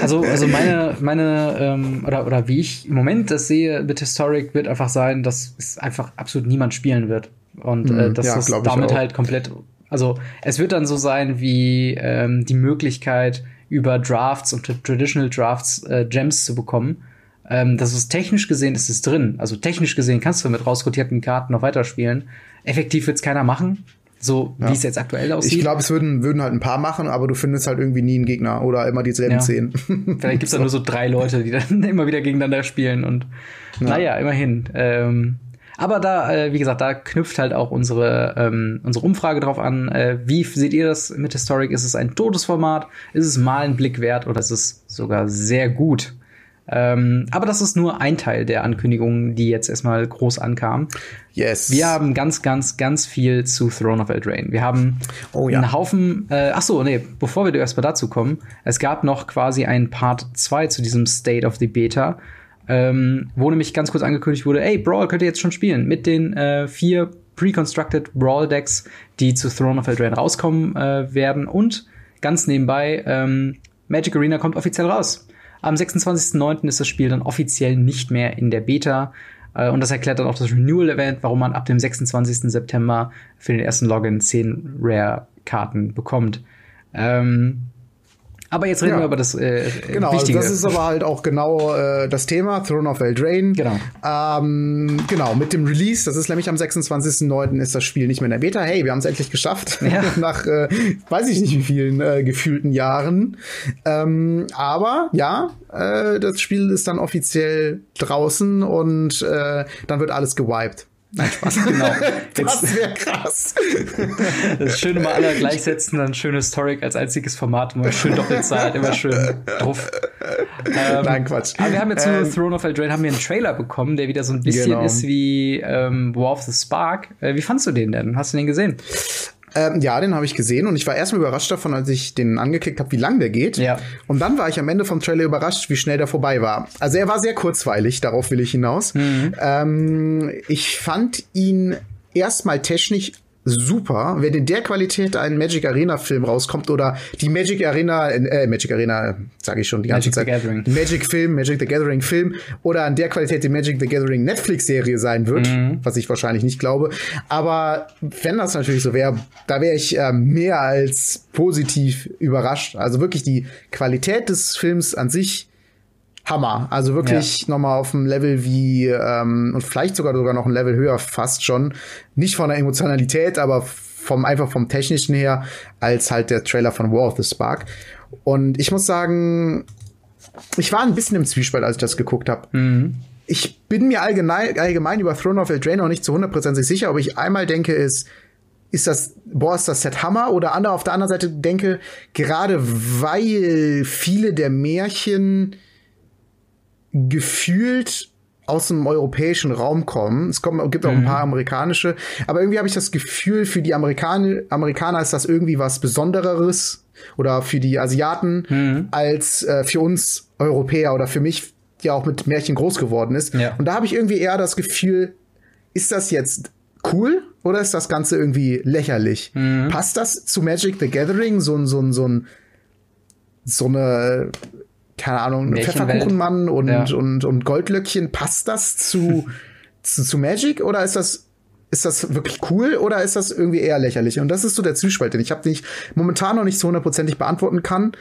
Also, also meine, meine, ähm, oder, oder wie ich im Moment das sehe mit Historic, wird einfach sein, dass es einfach absolut niemand spielen wird. Und äh, mhm. dass ja, das damit halt komplett. Also es wird dann so sein wie ähm, die Möglichkeit, über Drafts und Traditional Drafts äh, Gems zu bekommen. Ähm, das ist technisch gesehen ist es drin. Also technisch gesehen kannst du mit rausrotierten Karten noch weiterspielen. Effektiv wird es keiner machen. So ja. wie es jetzt aktuell aussieht. Ich glaube, es würden, würden halt ein paar machen, aber du findest halt irgendwie nie einen Gegner oder immer dieselben ja. zehn. Vielleicht gibt's da nur so drei Leute, die dann immer wieder gegeneinander spielen und ja. naja, immerhin. Ähm, aber da, äh, wie gesagt, da knüpft halt auch unsere, ähm, unsere Umfrage drauf an. Äh, wie seht ihr das mit Historic? Ist es ein totes Format? Ist es mal ein Blick wert oder ist es sogar sehr gut? Ähm, aber das ist nur ein Teil der Ankündigungen, die jetzt erstmal groß ankamen. Yes. Wir haben ganz, ganz, ganz viel zu Throne of Eldraine. Wir haben oh, ja. einen Haufen. Äh, ach so, nee, bevor wir erstmal dazu kommen, es gab noch quasi ein Part 2 zu diesem State of the Beta, ähm, wo nämlich ganz kurz angekündigt wurde, ey, Brawl könnt ihr jetzt schon spielen mit den äh, vier pre-constructed Brawl-Decks, die zu Throne of Eldraine rauskommen äh, werden. Und ganz nebenbei, ähm, Magic Arena kommt offiziell raus. Am 26.09. ist das Spiel dann offiziell nicht mehr in der Beta. Äh, und das erklärt dann auch das Renewal-Event, warum man ab dem 26. September für den ersten Login 10 Rare-Karten bekommt. Ähm, aber jetzt reden ja. wir über das äh, genau, Wichtige. Also das ist aber halt auch genau äh, das Thema, Throne of Eldraine. Genau. Ähm, genau, mit dem Release, das ist nämlich am 26.09. ist das Spiel nicht mehr in der Beta. Hey, wir haben es endlich geschafft. Ja. Nach äh, weiß ich nicht wie vielen äh, gefühlten Jahren. Ähm, aber ja, äh, das Spiel ist dann offiziell draußen und äh, dann wird alles gewiped. Nein, Spaß. Genau. das wäre krass. Das Schöne mal alle gleichsetzen, dann schön Historic als einziges Format, immer schön Doppelzeit, immer schön drauf. Ähm, Nein, Quatsch. Aber wir haben jetzt ähm, zu Throne of Eldraine haben wir einen Trailer bekommen, der wieder so ein bisschen genau. ist wie ähm, War of the Spark. Äh, wie fandst du den denn? Hast du den gesehen? Ähm, ja, den habe ich gesehen und ich war erstmal überrascht davon, als ich den angeklickt habe, wie lang der geht. Ja. Und dann war ich am Ende vom Trailer überrascht, wie schnell der vorbei war. Also er war sehr kurzweilig, darauf will ich hinaus. Mhm. Ähm, ich fand ihn erstmal technisch super. Wenn in der Qualität ein Magic Arena Film rauskommt oder die Magic Arena, äh, Magic Arena, sage ich schon die ganze Magic Zeit. The Gathering. Magic Film, Magic the Gathering Film oder in der Qualität die Magic the Gathering Netflix Serie sein wird, mhm. was ich wahrscheinlich nicht glaube. Aber wenn das natürlich so wäre, da wäre ich äh, mehr als positiv überrascht. Also wirklich die Qualität des Films an sich Hammer. Also wirklich ja. nochmal auf dem Level wie, ähm, und vielleicht sogar sogar noch ein Level höher fast schon. Nicht von der Emotionalität, aber vom, einfach vom Technischen her, als halt der Trailer von War of the Spark. Und ich muss sagen, ich war ein bisschen im Zwiespalt, als ich das geguckt habe. Mhm. Ich bin mir allgemein, allgemein über Throne of Eldraine noch nicht zu hundertprozentig sicher, ob ich einmal denke, ist, ist das, boah, ist das Set Hammer? Oder andere, auf der anderen Seite denke, gerade weil viele der Märchen gefühlt aus dem europäischen Raum kommen. Es kommt, gibt auch ein mhm. paar amerikanische, aber irgendwie habe ich das Gefühl, für die Amerikaner, Amerikaner ist das irgendwie was Besondereres oder für die Asiaten mhm. als äh, für uns Europäer oder für mich, der auch mit Märchen groß geworden ist. Ja. Und da habe ich irgendwie eher das Gefühl, ist das jetzt cool oder ist das Ganze irgendwie lächerlich? Mhm. Passt das zu Magic the Gathering? So ein, so ein, so ein, so eine keine Ahnung, Pfefferkuchenmann und, ja. und, und Goldlöckchen, passt das zu, zu, zu Magic oder ist das ist das wirklich cool oder ist das irgendwie eher lächerlich? Und das ist so der Zwiespalt, den ich habe, den ich momentan noch nicht so hundertprozentig beantworten kann.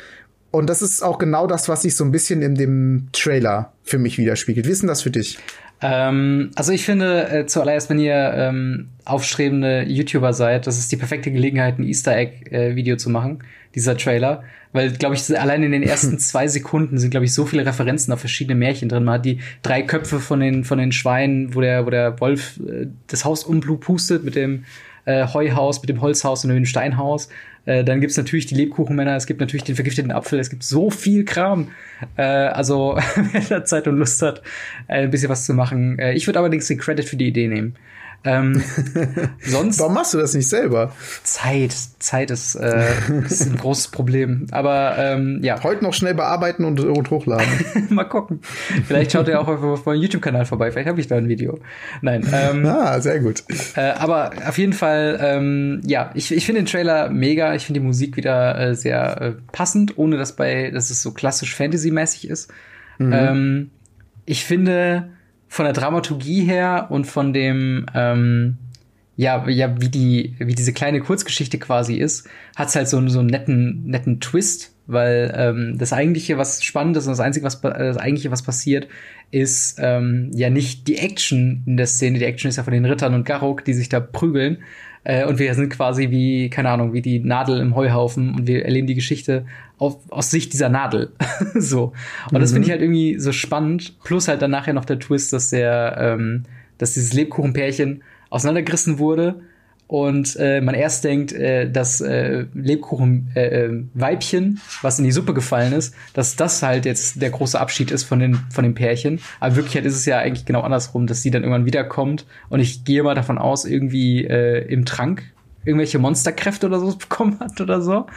Und das ist auch genau das, was sich so ein bisschen in dem Trailer für mich widerspiegelt. Wie ist denn das für dich? Ähm, also ich finde äh, zuallererst, wenn ihr ähm, aufstrebende YouTuber seid, das ist die perfekte Gelegenheit, ein Easter Egg-Video äh, zu machen, dieser Trailer. Weil, glaube ich, allein in den ersten zwei Sekunden sind, glaube ich, so viele Referenzen auf verschiedene Märchen drin. Man hat die drei Köpfe von den, von den Schweinen, wo der, wo der Wolf äh, das Haus umpustet mit dem äh, Heuhaus, mit dem Holzhaus und dem Steinhaus. Äh, dann gibt's natürlich die Lebkuchenmänner, es gibt natürlich den vergifteten Apfel, es gibt so viel Kram. Äh, also, wer da Zeit und Lust hat, äh, ein bisschen was zu machen. Äh, ich würde allerdings den Credit für die Idee nehmen. Ähm, sonst. Warum machst du das nicht selber? Zeit. Zeit ist, äh, ist ein großes Problem. Aber ähm, ja. Heute noch schnell bearbeiten und, und hochladen. Mal gucken. Vielleicht schaut ihr auch auf, meinem YouTube-Kanal vorbei. Vielleicht habe ich da ein Video. Nein. Ähm, ah, sehr gut. Äh, aber auf jeden Fall, ähm, ja, ich, ich finde den Trailer mega. Ich finde die Musik wieder äh, sehr äh, passend, ohne dass bei, dass es so klassisch Fantasy-mäßig ist. Mhm. Ähm, ich finde von der Dramaturgie her und von dem, ähm, ja, ja, wie die, wie diese kleine Kurzgeschichte quasi ist, hat's halt so, so einen netten, netten Twist, weil ähm, das eigentliche, was spannend ist und das einzige, was das eigentliche, was passiert, ist ähm, ja nicht die Action in der Szene. Die Action ist ja von den Rittern und Garok, die sich da prügeln, äh, und wir sind quasi wie, keine Ahnung, wie die Nadel im Heuhaufen und wir erleben die Geschichte auf, aus Sicht dieser Nadel. so. Und mhm. das finde ich halt irgendwie so spannend. Plus halt dann nachher noch der Twist, dass der, ähm, dass dieses Lebkuchenpärchen auseinandergerissen wurde und äh, man erst denkt, äh, das äh, Lebkuchen-Weibchen, äh, was in die Suppe gefallen ist, dass das halt jetzt der große Abschied ist von den, von den Pärchen. Aber Wirklichkeit ist es ja eigentlich genau andersrum, dass sie dann irgendwann wiederkommt und ich gehe mal davon aus, irgendwie äh, im Trank irgendwelche Monsterkräfte oder so bekommen hat oder so.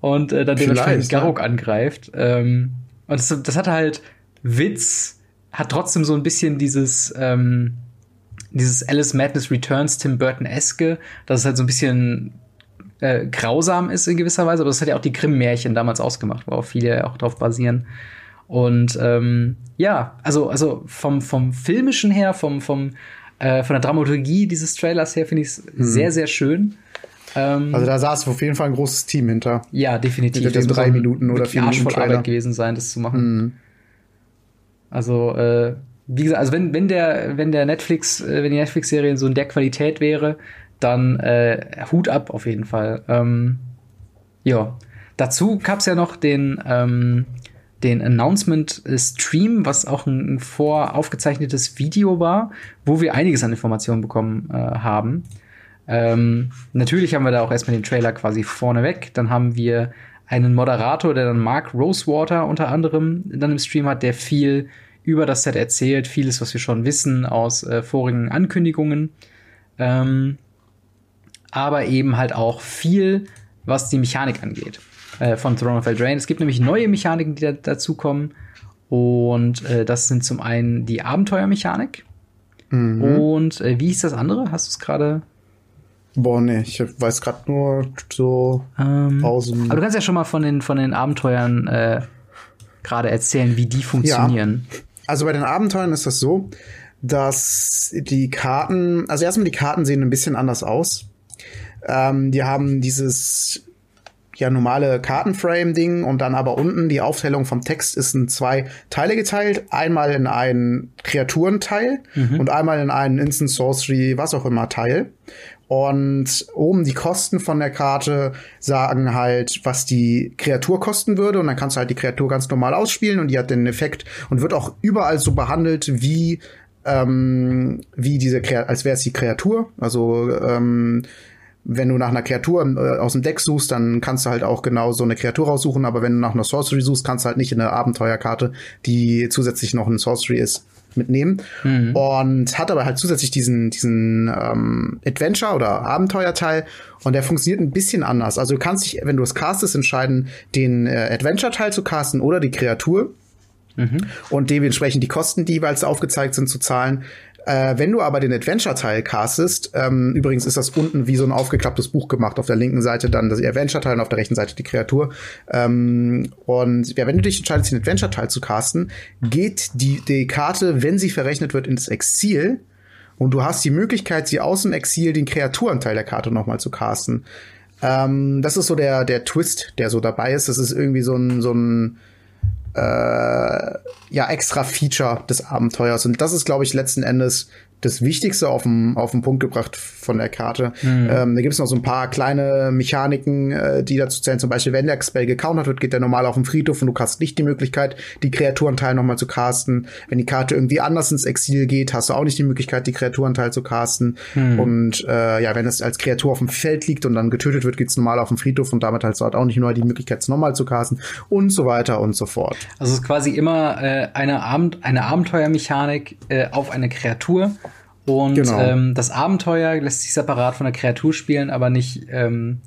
Und äh, dann dementsprechend Garok ja. angreift. Ähm, und das, das hat halt Witz, hat trotzdem so ein bisschen dieses, ähm, dieses Alice Madness Returns Tim Burton-eske, dass es halt so ein bisschen äh, grausam ist in gewisser Weise, aber das hat ja auch die Grimm-Märchen damals ausgemacht, worauf viele auch drauf basieren. Und ähm, ja, also, also vom, vom Filmischen her, vom, vom, äh, von der Dramaturgie dieses Trailers her finde ich es mhm. sehr, sehr schön. Ähm, also da saß auf jeden Fall ein großes Team hinter. Ja, definitiv. Mit den drei Minuten oder vier Minuten Arbeit gewesen sein, das zu machen. Mhm. Also äh, wie gesagt, also wenn, wenn der, wenn der Netflix, äh, wenn die Netflix-Serie so in der Qualität wäre, dann äh, Hut ab auf jeden Fall. Ähm, ja. Dazu gab es ja noch den, ähm, den Announcement-Stream, was auch ein, ein voraufgezeichnetes Video war, wo wir einiges an Informationen bekommen äh, haben. Ähm, natürlich haben wir da auch erstmal den Trailer quasi vorneweg. Dann haben wir einen Moderator, der dann Mark Rosewater unter anderem dann im Stream hat, der viel über das Set erzählt, vieles, was wir schon wissen aus äh, vorigen Ankündigungen. Ähm, aber eben halt auch viel, was die Mechanik angeht äh, von Throne of Eldraine. Es gibt nämlich neue Mechaniken, die da dazukommen. Und äh, das sind zum einen die Abenteuermechanik. Mhm. Und äh, wie hieß das andere? Hast du es gerade? Boah, nee, ich weiß gerade nur so ähm, aus dem Aber du kannst ja schon mal von den, von den Abenteuern äh, gerade erzählen, wie die funktionieren. Ja. Also bei den Abenteuern ist das so, dass die Karten, also erstmal die Karten sehen ein bisschen anders aus. Ähm, die haben dieses ja normale Kartenframe-Ding und dann aber unten die Aufteilung vom Text ist in zwei Teile geteilt. Einmal in einen Kreaturenteil mhm. und einmal in einen Instant Sorcery, was auch immer Teil. Und oben die Kosten von der Karte sagen halt, was die Kreatur kosten würde. Und dann kannst du halt die Kreatur ganz normal ausspielen und die hat den Effekt und wird auch überall so behandelt wie ähm, wie diese Kreatur, als wäre es die Kreatur. Also ähm, wenn du nach einer Kreatur äh, aus dem Deck suchst, dann kannst du halt auch genau so eine Kreatur raussuchen, aber wenn du nach einer Sorcery suchst, kannst du halt nicht in eine Abenteuerkarte, die zusätzlich noch eine Sorcery ist, mitnehmen. Mhm. Und hat aber halt zusätzlich diesen, diesen ähm, Adventure- oder Abenteuerteil und der funktioniert ein bisschen anders. Also du kannst dich, wenn du es castest, entscheiden, den äh, Adventure-Teil zu casten oder die Kreatur. Mhm. Und dementsprechend die Kosten, die jeweils aufgezeigt sind, zu zahlen. Äh, wenn du aber den Adventure-Teil castest, ähm, übrigens ist das unten wie so ein aufgeklapptes Buch gemacht. Auf der linken Seite dann das Adventure-Teil und auf der rechten Seite die Kreatur. Ähm, und ja, wenn du dich entscheidest, den Adventure-Teil zu casten, geht die, die Karte, wenn sie verrechnet wird, ins Exil. Und du hast die Möglichkeit, sie aus dem Exil den Kreaturenteil der Karte nochmal zu casten. Ähm, das ist so der, der Twist, der so dabei ist. Das ist irgendwie so ein, so ein äh, ja extra Feature des Abenteuers. Und das ist, glaube ich, letzten Endes das Wichtigste auf den, auf den Punkt gebracht von der Karte. Mhm. Ähm, da gibt es noch so ein paar kleine Mechaniken, äh, die dazu zählen. Zum Beispiel, wenn der Spell gecountert wird, geht der normal auf den Friedhof und du hast nicht die Möglichkeit, die Kreaturenteil nochmal zu casten. Wenn die Karte irgendwie anders ins Exil geht, hast du auch nicht die Möglichkeit, die Kreaturenteil zu casten. Mhm. Und äh, ja, wenn es als Kreatur auf dem Feld liegt und dann getötet wird, geht's normal auf den Friedhof und damit halt auch nicht nur die Möglichkeit, es nochmal zu casten und so weiter und so fort. Also es ist quasi immer äh, eine, Abend eine Abenteuermechanik äh, auf eine Kreatur Und genau. ähm, das Abenteuer lässt sich separat von der Kreatur spielen, aber nicht, ähm,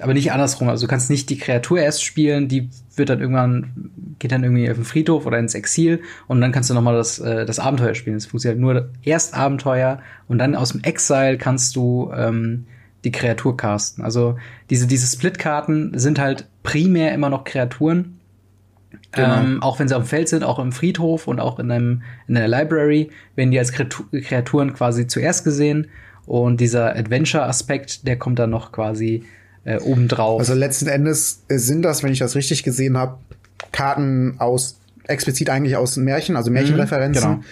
aber nicht andersrum. Also du kannst nicht die Kreatur erst spielen, die wird dann irgendwann, geht dann irgendwie auf den Friedhof oder ins Exil und dann kannst du nochmal das, äh, das Abenteuer spielen. Es funktioniert nur erst Abenteuer und dann aus dem Exile kannst du ähm, die Kreatur casten. Also diese, diese Split-Karten sind halt primär immer noch Kreaturen, Genau. Ähm, auch wenn sie auf dem Feld sind, auch im Friedhof und auch in, einem, in einer Library, werden die als Kreaturen quasi zuerst gesehen. Und dieser Adventure-Aspekt, der kommt dann noch quasi äh, obendrauf. Also letzten Endes sind das, wenn ich das richtig gesehen habe, Karten aus, explizit eigentlich aus Märchen, also Märchenreferenzen. Mhm,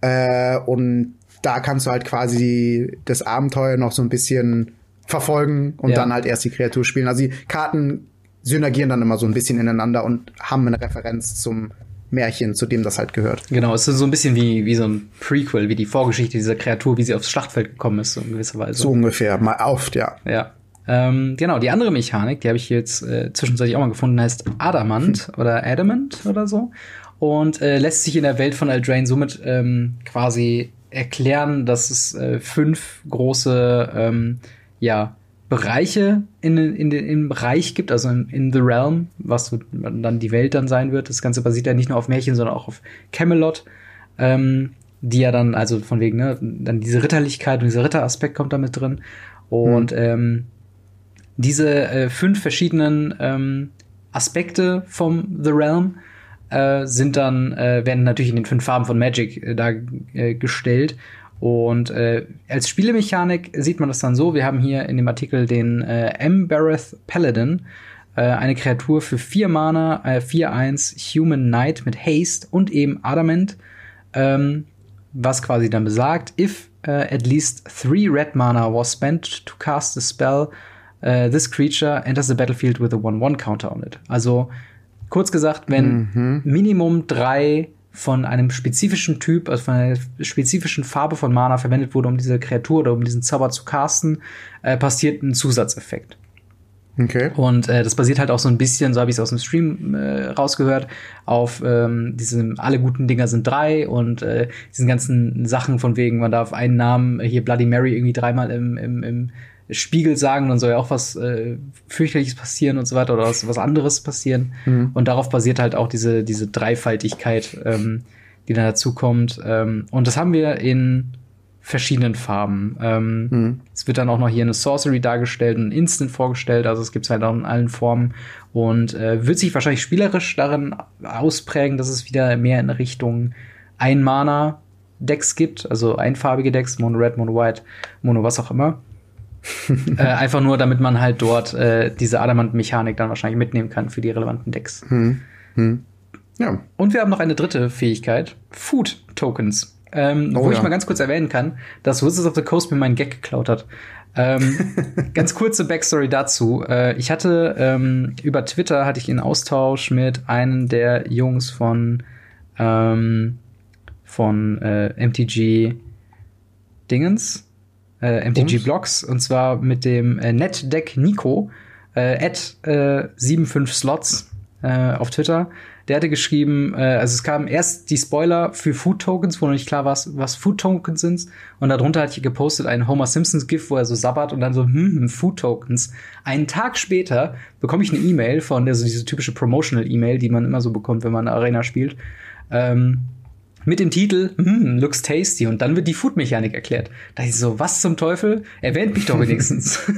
genau. äh, und da kannst du halt quasi das Abenteuer noch so ein bisschen verfolgen und ja. dann halt erst die Kreatur spielen. Also die Karten synergieren dann immer so ein bisschen ineinander und haben eine Referenz zum Märchen, zu dem das halt gehört. Genau, es ist so ein bisschen wie, wie so ein Prequel, wie die Vorgeschichte dieser Kreatur, wie sie aufs Schlachtfeld gekommen ist, so in gewisser Weise. So ungefähr, mal oft, ja. Ja. Ähm, genau, die andere Mechanik, die habe ich jetzt äh, zwischenzeitlich auch mal gefunden, heißt Adamant hm. oder Adamant oder so. Und äh, lässt sich in der Welt von Eldraine somit ähm, quasi erklären, dass es äh, fünf große ähm, ja, Bereiche in, in, in, im Bereich gibt, also in, in The Realm, was dann die Welt dann sein wird. Das Ganze basiert ja nicht nur auf Märchen, sondern auch auf Camelot, ähm, die ja dann, also von wegen, ne, dann diese Ritterlichkeit und dieser Ritteraspekt kommt da mit drin. Und mhm. ähm, diese äh, fünf verschiedenen ähm, Aspekte vom The Realm äh, sind dann, äh, werden natürlich in den fünf Farben von Magic äh, dargestellt. Und äh, als Spielemechanik sieht man das dann so, wir haben hier in dem Artikel den äh, Embereth Paladin, äh, eine Kreatur für 4 Mana, äh, 4-1 Human Knight mit Haste und eben Adamant, ähm, was quasi dann besagt, if uh, at least 3 red mana was spent to cast a spell, uh, this creature enters the battlefield with a 1-1 counter on it. Also kurz gesagt, wenn mhm. Minimum drei von einem spezifischen Typ, also von einer spezifischen Farbe von Mana verwendet wurde, um diese Kreatur oder um diesen Zauber zu casten, äh, passiert ein Zusatzeffekt. Okay. Und äh, das basiert halt auch so ein bisschen, so habe ich es aus dem Stream äh, rausgehört, auf ähm, diesem alle guten Dinger sind drei und äh, diesen ganzen Sachen von wegen, man darf einen Namen, hier Bloody Mary irgendwie dreimal im, im, im Spiegel sagen, dann soll ja auch was äh, fürchterliches passieren und so weiter oder was, was anderes passieren. Mhm. Und darauf basiert halt auch diese, diese Dreifaltigkeit, ähm, die dann dazu kommt. Ähm, und das haben wir in verschiedenen Farben. Ähm, mhm. Es wird dann auch noch hier eine Sorcery dargestellt, ein Instant vorgestellt, also es gibt es halt auch in allen Formen und äh, wird sich wahrscheinlich spielerisch darin ausprägen, dass es wieder mehr in Richtung ein Mana Decks gibt, also einfarbige Decks, Mono Red, Mono White, Mono was auch immer äh, einfach nur, damit man halt dort äh, diese Adamant-Mechanik dann wahrscheinlich mitnehmen kann für die relevanten Decks. Hm. Hm. Ja. Und wir haben noch eine dritte Fähigkeit: Food Tokens. Ähm, oh, wo ja. ich mal ganz kurz erwähnen kann, dass Wizards of the Coast mir meinen Gag geklaut hat. Ähm, ganz kurze Backstory dazu. Äh, ich hatte ähm, über Twitter hatte ich einen Austausch mit einem der Jungs von ähm, von äh, MTG Dingens äh, MTG und? Blocks und zwar mit dem äh, NetDeck Nico äh, at äh, 75 Slots äh, auf Twitter. Der hatte geschrieben, äh, also es kamen erst die Spoiler für Food Tokens, wo noch nicht klar war, was Food Tokens sind. Und darunter hatte ich gepostet einen Homer Simpsons GIF, wo er so sabbert und dann so, hm, hm Food Tokens. Einen Tag später bekomme ich eine E-Mail von, also diese typische Promotional E-Mail, die man immer so bekommt, wenn man eine Arena spielt. Ähm, mit dem Titel hm, looks tasty und dann wird die Food-Mechanik erklärt. Da ist so, was zum Teufel? Erwähnt mich doch wenigstens.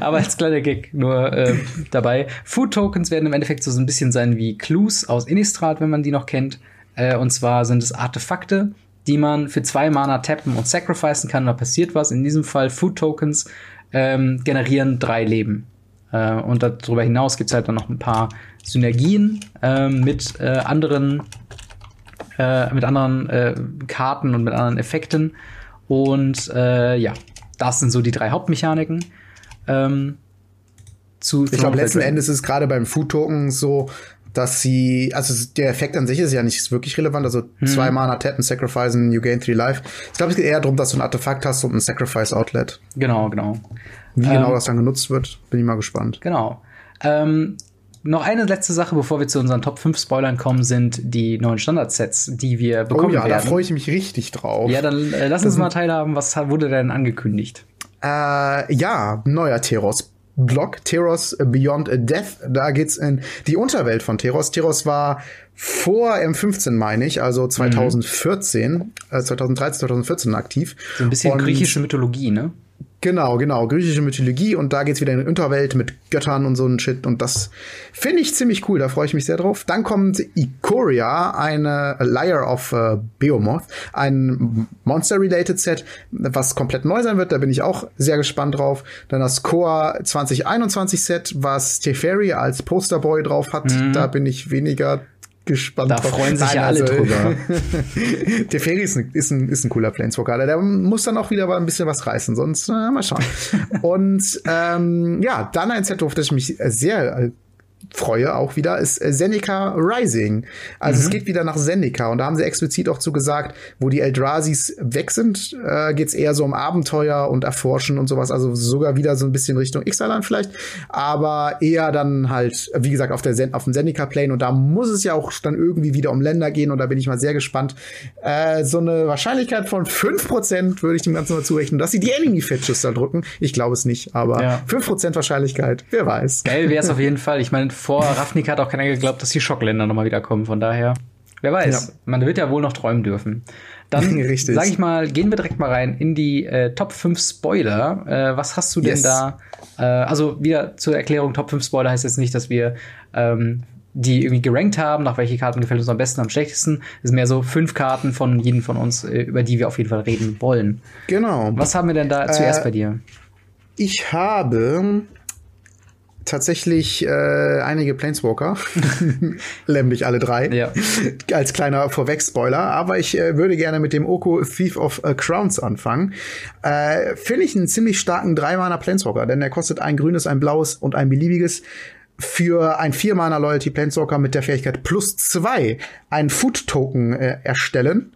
Aber als kleiner Gag nur äh, dabei. Food-Tokens werden im Endeffekt so ein bisschen sein wie Clues aus Innistrad, wenn man die noch kennt. Äh, und zwar sind es Artefakte, die man für zwei Mana tappen und sacrificen kann. Da passiert was. In diesem Fall Food-Tokens ähm, generieren drei Leben. Äh, und darüber hinaus gibt's halt dann noch ein paar Synergien äh, mit äh, anderen äh, mit anderen äh, Karten und mit anderen Effekten. Und äh, ja, das sind so die drei Hauptmechaniken. Ähm, zu ich glaube, letzten Endes ist es gerade beim Food Token so, dass sie, also der Effekt an sich ist ja nicht wirklich relevant. Also hm. zwei Mana tappen, sacrificen, you gain three life. Ich glaube, es geht eher darum, dass du ein Artefakt hast und ein Sacrifice Outlet. Genau, genau. Wie genau ähm, genau das dann genutzt wird, bin ich mal gespannt. Genau. Ähm, noch eine letzte Sache, bevor wir zu unseren Top 5 Spoilern kommen, sind die neuen Standardsets, die wir bekommen oh ja, werden. da freue ich mich richtig drauf. Ja, dann äh, lass uns mal teilhaben, was wurde denn angekündigt? Äh, ja, neuer Teros. Block, Teros Beyond Death. Da geht's in die Unterwelt von Teros. Teros war vor M15, meine ich, also 2014, mhm. äh, 2013, 2014 aktiv. So ein bisschen Und griechische Mythologie, ne? Genau, genau. Griechische Mythologie und da geht's wieder in die Unterwelt mit Göttern und so ein Shit. Und das finde ich ziemlich cool, da freue ich mich sehr drauf. Dann kommt Ikoria, eine Liar of uh, Behemoth, ein Monster-related Set, was komplett neu sein wird. Da bin ich auch sehr gespannt drauf. Dann das Core 2021 Set, was Teferi als Posterboy drauf hat. Mhm. Da bin ich weniger gespannt Da freuen sich Nein, ja alle also, drüber. der Ferry ist ein, ist, ein, ist ein cooler Planeswalker. Der muss dann auch wieder ein bisschen was reißen, sonst äh, mal schauen. Und ähm, ja, dann ein Set, auf das ich mich sehr freue auch wieder, ist äh, Seneca Rising. Also mhm. es geht wieder nach Seneca und da haben sie explizit auch zu gesagt, wo die Eldrasis weg sind, äh, geht es eher so um Abenteuer und Erforschen und sowas. Also sogar wieder so ein bisschen Richtung Ixalan vielleicht, aber eher dann halt, wie gesagt, auf, der Sen auf dem Seneca Plane und da muss es ja auch dann irgendwie wieder um Länder gehen und da bin ich mal sehr gespannt. Äh, so eine Wahrscheinlichkeit von 5% würde ich dem Ganzen mal zurechnen, dass sie die Enemy Fetches da drücken. Ich glaube es nicht, aber ja. 5% Wahrscheinlichkeit, wer weiß. Geil wäre es auf jeden Fall. Ich meine, vor Ravnik hat auch keiner geglaubt, dass die Schockländer nochmal wiederkommen. Von daher, wer weiß. Ja. Man wird ja wohl noch träumen dürfen. Dann sage ich mal, gehen wir direkt mal rein in die äh, Top 5 Spoiler. Äh, was hast du denn yes. da? Äh, also wieder zur Erklärung, Top 5 Spoiler heißt jetzt nicht, dass wir ähm, die irgendwie gerankt haben, nach welche Karten gefällt uns am besten, am schlechtesten. Es sind mehr so fünf Karten von jedem von uns, äh, über die wir auf jeden Fall reden wollen. Genau. Was haben wir denn da zuerst äh, bei dir? Ich habe tatsächlich äh, einige Planeswalker, nämlich alle drei, ja. als kleiner Vorweg-Spoiler. Aber ich äh, würde gerne mit dem Oko Thief of uh, Crowns anfangen. Äh, Finde ich einen ziemlich starken Drei-Mana Planeswalker, denn er kostet ein grünes, ein blaues und ein beliebiges für ein Vier-Mana Loyalty Planeswalker mit der Fähigkeit plus zwei einen Food Token äh, erstellen.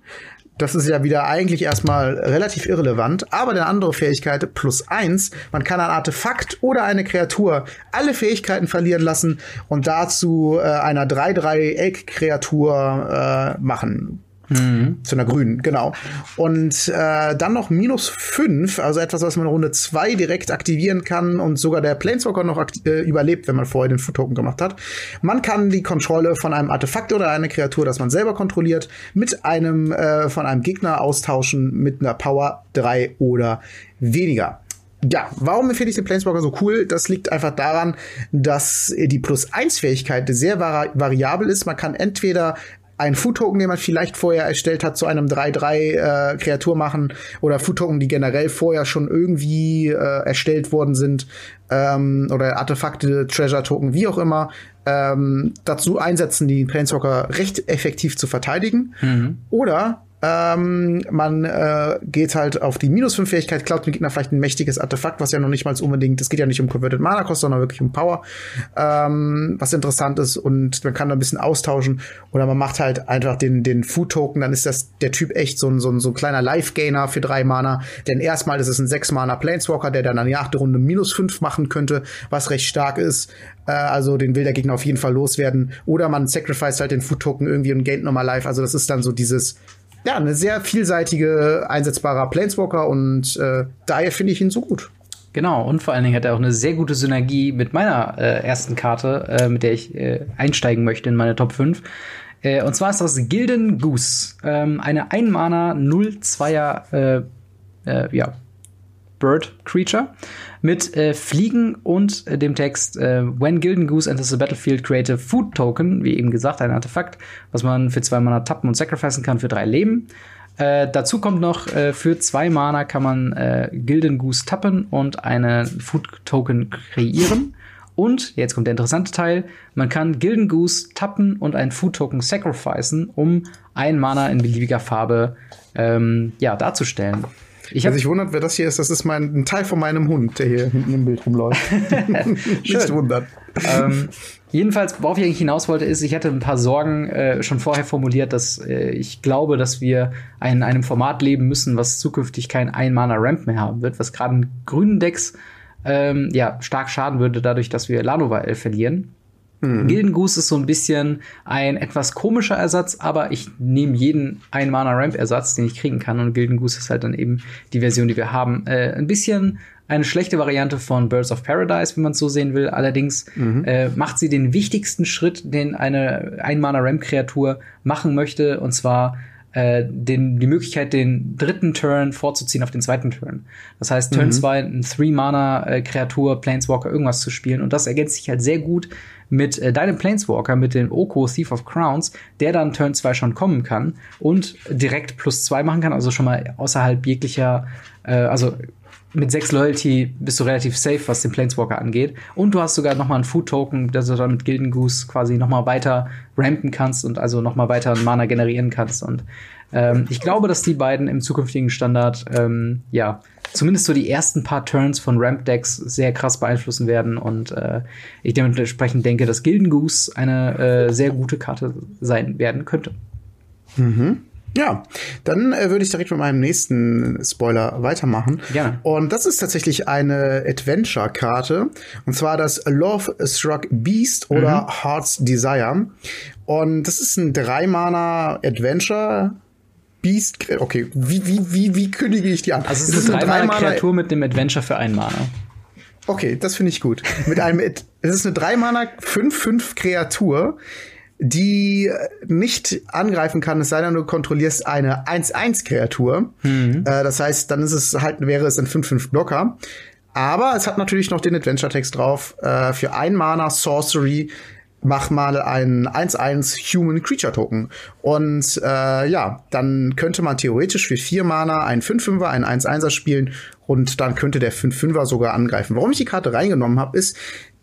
Das ist ja wieder eigentlich erstmal relativ irrelevant. Aber eine andere Fähigkeit, plus eins, man kann ein Artefakt oder eine Kreatur alle Fähigkeiten verlieren lassen und dazu äh, einer 3-3-Egg-Kreatur äh, machen. Mhm. Zu einer grünen, genau. Und äh, dann noch minus fünf, also etwas, was man Runde zwei direkt aktivieren kann und sogar der Planeswalker noch äh, überlebt, wenn man vorher den Foot-Token gemacht hat. Man kann die Kontrolle von einem Artefakt oder einer Kreatur, das man selber kontrolliert, mit einem äh, von einem Gegner austauschen mit einer Power drei oder weniger. Ja, warum finde ich den Planeswalker so cool? Das liegt einfach daran, dass die Plus-1-Fähigkeit sehr vari variabel ist. Man kann entweder einen Food-Token, den man vielleicht vorher erstellt hat, zu einem 3-3 äh, Kreatur machen oder Food-Token, die generell vorher schon irgendwie äh, erstellt worden sind ähm, oder Artefakte, Treasure-Token, wie auch immer, ähm, dazu einsetzen, die Planeswalker recht effektiv zu verteidigen. Mhm. Oder ähm, man äh, geht halt auf die minus 5 Fähigkeit, klaut dem Gegner vielleicht ein mächtiges Artefakt, was ja noch nicht mal unbedingt, es geht ja nicht um Converted Mana Cost, sondern wirklich um Power, ähm, was interessant ist und man kann da ein bisschen austauschen oder man macht halt einfach den, den Food Token, dann ist das der Typ echt so ein, so ein, so ein kleiner Life Gainer für drei Mana, denn erstmal ist es ein 6 Mana Planeswalker, der dann an der achte Runde minus 5 machen könnte, was recht stark ist, äh, also den will der Gegner auf jeden Fall loswerden. Oder man sacrifice halt den Food Token irgendwie und gaint nochmal Life, also das ist dann so dieses ja, eine sehr vielseitige, einsetzbarer Planeswalker und äh, daher finde ich ihn so gut. Genau, und vor allen Dingen hat er auch eine sehr gute Synergie mit meiner äh, ersten Karte, äh, mit der ich äh, einsteigen möchte in meine Top 5. Äh, und zwar ist das Gilden Goose. Ähm, eine Einmana 0-2er äh, äh, ja, Bird Creature mit äh, Fliegen und äh, dem Text äh, When Gilden Goose enters the battlefield, create a food token, wie eben gesagt, ein Artefakt, was man für zwei Mana tappen und sacrificen kann für drei Leben. Äh, dazu kommt noch, äh, für zwei Mana kann man äh, Gilden Goose tappen und einen Food Token kreieren. Und, jetzt kommt der interessante Teil, man kann Gilden Goose tappen und einen Food Token sacrificen, um ein Mana in beliebiger Farbe ähm, ja, darzustellen. Ich hab, also ich wundert, wer das hier ist. Das ist mein, ein Teil von meinem Hund, der hier hinten im Bild rumläuft. Nicht wundern. Ähm, jedenfalls, worauf ich eigentlich hinaus wollte, ist, ich hatte ein paar Sorgen äh, schon vorher formuliert, dass äh, ich glaube, dass wir in einem Format leben müssen, was zukünftig kein Ein-Mana-Ramp mehr haben wird, was gerade in grünen Decks ähm, ja, stark schaden würde, dadurch, dass wir Lanova verlieren. Mhm. Gilden Goose ist so ein bisschen ein etwas komischer Ersatz, aber ich nehme jeden ein Mana Ramp Ersatz, den ich kriegen kann und Gilden Goose ist halt dann eben die Version, die wir haben. Äh, ein bisschen eine schlechte Variante von Birds of Paradise, wenn man es so sehen will. Allerdings mhm. äh, macht sie den wichtigsten Schritt, den eine ein Mana Ramp Kreatur machen möchte, und zwar äh, den, die Möglichkeit, den dritten Turn vorzuziehen auf den zweiten Turn. Das heißt, Turn 2 mhm. ein Three-Mana-Kreatur, Planeswalker, irgendwas zu spielen. Und das ergänzt sich halt sehr gut mit äh, deinem Planeswalker, mit dem Oko Thief of Crowns, der dann Turn 2 schon kommen kann und direkt plus 2 machen kann, also schon mal außerhalb jeglicher, äh, also mit 6 Loyalty bist du relativ safe, was den Planeswalker angeht. Und du hast sogar noch mal einen Food-Token, dass du dann mit Gilden Goose quasi noch mal weiter rampen kannst und also noch mal weiter Mana generieren kannst. Und ähm, ich glaube, dass die beiden im zukünftigen Standard, ähm, ja, zumindest so die ersten paar Turns von Ramp-Decks sehr krass beeinflussen werden. Und äh, ich dementsprechend denke, dass Gilden Goose eine äh, sehr gute Karte sein werden könnte. Mhm. Ja, dann äh, würde ich direkt mit meinem nächsten Spoiler weitermachen. Ja. Und das ist tatsächlich eine Adventure-Karte. Und zwar das Love Struck Beast oder mhm. Heart's Desire. Und das ist ein Drei-Mana Adventure. Beast, okay, wie, wie, wie, wie kündige ich die an? Also es ist, ist eine Drei-Mana-Kreatur mit dem Adventure für ein Mana. Okay, das finde ich gut. Mit einem, es ist eine Drei-Mana 5-5 Kreatur, die nicht angreifen kann, es sei denn, du kontrollierst eine 1-1-Kreatur. Mhm. Äh, das heißt, dann ist es halt, wäre es ein 5-5-Blocker. Aber es hat natürlich noch den Adventure-Text drauf. Äh, für ein Mana Sorcery mach mal einen 1-1 Human Creature Token. Und äh, ja, dann könnte man theoretisch für vier Mana einen 5-5er, einen 1-1er spielen und dann könnte der 5-5er sogar angreifen. Warum ich die Karte reingenommen habe, ist,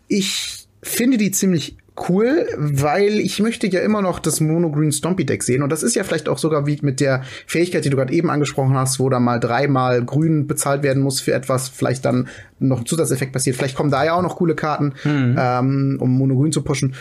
ich finde die ziemlich cool, weil ich möchte ja immer noch das Mono Green Stompy Deck sehen und das ist ja vielleicht auch sogar wie mit der Fähigkeit, die du gerade eben angesprochen hast, wo da mal dreimal grün bezahlt werden muss für etwas, vielleicht dann noch ein Zusatzeffekt passiert. Vielleicht kommen da ja auch noch coole Karten, mhm. ähm, um Mono Grün zu pushen.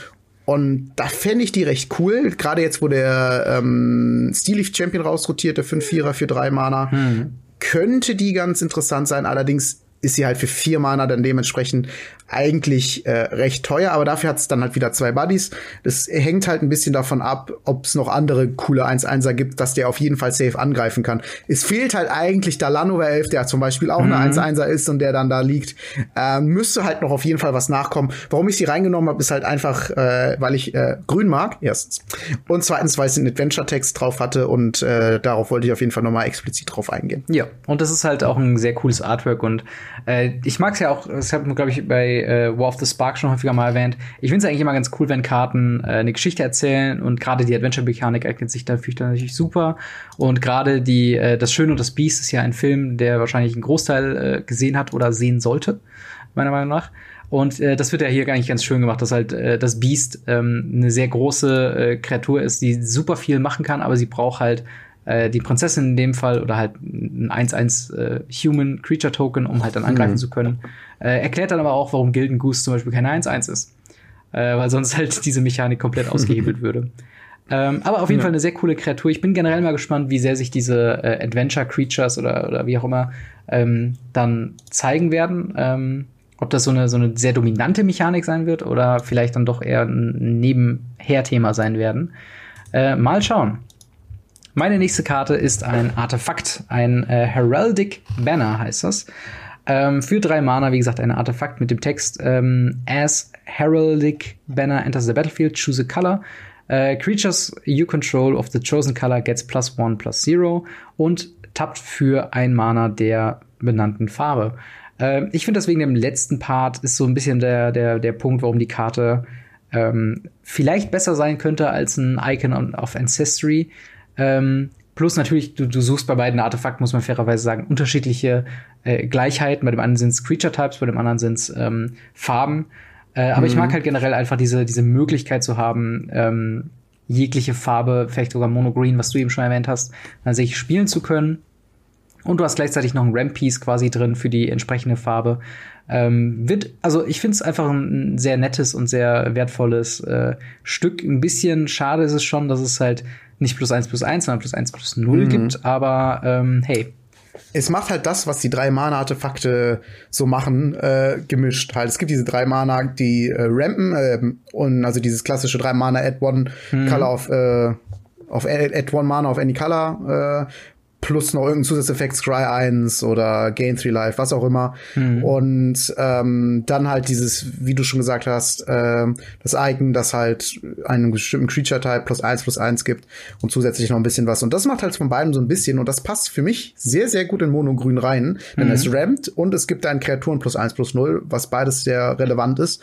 Und da fände ich die recht cool. Gerade jetzt, wo der ähm, Steel Leaf Champion rausrotiert, der 5-4er für drei Mana, mhm. könnte die ganz interessant sein. Allerdings ist sie halt für vier Mana dann dementsprechend eigentlich äh, recht teuer, aber dafür hat es dann halt wieder zwei Buddies. Das hängt halt ein bisschen davon ab, ob es noch andere coole 1-1er gibt, dass der auf jeden Fall safe angreifen kann. Es fehlt halt eigentlich der Lanover 11, der zum Beispiel auch mhm. eine 1-1er ist und der dann da liegt. Ähm, müsste halt noch auf jeden Fall was nachkommen. Warum ich sie reingenommen habe, ist halt einfach, äh, weil ich äh, grün mag, erstens. Und zweitens, weil es einen Adventure-Text drauf hatte und äh, darauf wollte ich auf jeden Fall nochmal explizit drauf eingehen. Ja, und das ist halt auch ein sehr cooles Artwork und äh, ich mag es ja auch, das habe glaube ich bei äh, War of the Spark schon häufiger mal erwähnt. Ich finde es eigentlich immer ganz cool, wenn Karten äh, eine Geschichte erzählen und gerade die Adventure-Mechanik eignet sich dafür natürlich super. Und gerade die äh, Das Schöne und das Biest ist ja ein Film, der wahrscheinlich einen Großteil äh, gesehen hat oder sehen sollte, meiner Meinung nach. Und äh, das wird ja hier gar nicht ganz schön gemacht, dass halt äh, das Biest ähm, eine sehr große äh, Kreatur ist, die super viel machen kann, aber sie braucht halt äh, die Prinzessin in dem Fall oder halt ein 1-1 äh, Human Creature Token, um halt dann angreifen mhm. zu können. Äh, erklärt dann aber auch, warum Gilden Goose zum Beispiel keine 1-1 ist. Äh, weil sonst halt diese Mechanik komplett ausgehebelt würde. Ähm, aber auf jeden ja. Fall eine sehr coole Kreatur. Ich bin generell mal gespannt, wie sehr sich diese äh, Adventure Creatures oder, oder wie auch immer ähm, dann zeigen werden. Ähm, ob das so eine, so eine sehr dominante Mechanik sein wird oder vielleicht dann doch eher ein Nebenher-Thema sein werden. Äh, mal schauen. Meine nächste Karte ist ein Artefakt, ein äh, Heraldic Banner heißt das. Ähm, für drei Mana, wie gesagt, ein Artefakt mit dem Text ähm, As Heraldic Banner enters the battlefield, choose a color. Uh, creatures you control of the chosen color gets plus one plus zero und tappt für ein Mana der benannten Farbe. Uh, ich finde das wegen dem letzten Part ist so ein bisschen der, der, der Punkt, warum die Karte ähm, vielleicht besser sein könnte als ein Icon of Ancestry, ähm, plus natürlich, du, du suchst bei beiden Artefakten, muss man fairerweise sagen, unterschiedliche äh, Gleichheiten. Bei dem einen sind es Creature Types, bei dem anderen sind es ähm, Farben. Äh, aber mhm. ich mag halt generell einfach diese, diese Möglichkeit zu haben, ähm, jegliche Farbe, vielleicht sogar Monogreen, was du eben schon erwähnt hast, tatsächlich spielen zu können. Und du hast gleichzeitig noch ein Ramp-Piece quasi drin für die entsprechende Farbe. Ähm, wird, also ich finde es einfach ein sehr nettes und sehr wertvolles äh, Stück. Ein bisschen schade ist es schon, dass es halt nicht plus eins plus eins, sondern plus eins plus null mhm. gibt. Aber ähm, hey, es macht halt das, was die drei Mana-Artefakte so machen, äh, gemischt. Halt, es gibt diese drei Mana, die äh, rampen äh, und also dieses klassische drei Mana Add One mhm. Color auf äh, auf Add One Mana auf Any Color äh, plus noch irgendein Zusatzeffekt, Scry 1 oder Gain 3 Life, was auch immer. Mhm. Und ähm, dann halt dieses, wie du schon gesagt hast, äh, das Icon, das halt einen bestimmten Creature-Type plus 1 plus 1 gibt und zusätzlich noch ein bisschen was. Und das macht halt von beiden so ein bisschen und das passt für mich sehr, sehr gut in Mono-Grün rein, denn mhm. es rampt und es gibt einen Kreaturen plus 1 plus 0, was beides sehr relevant ist.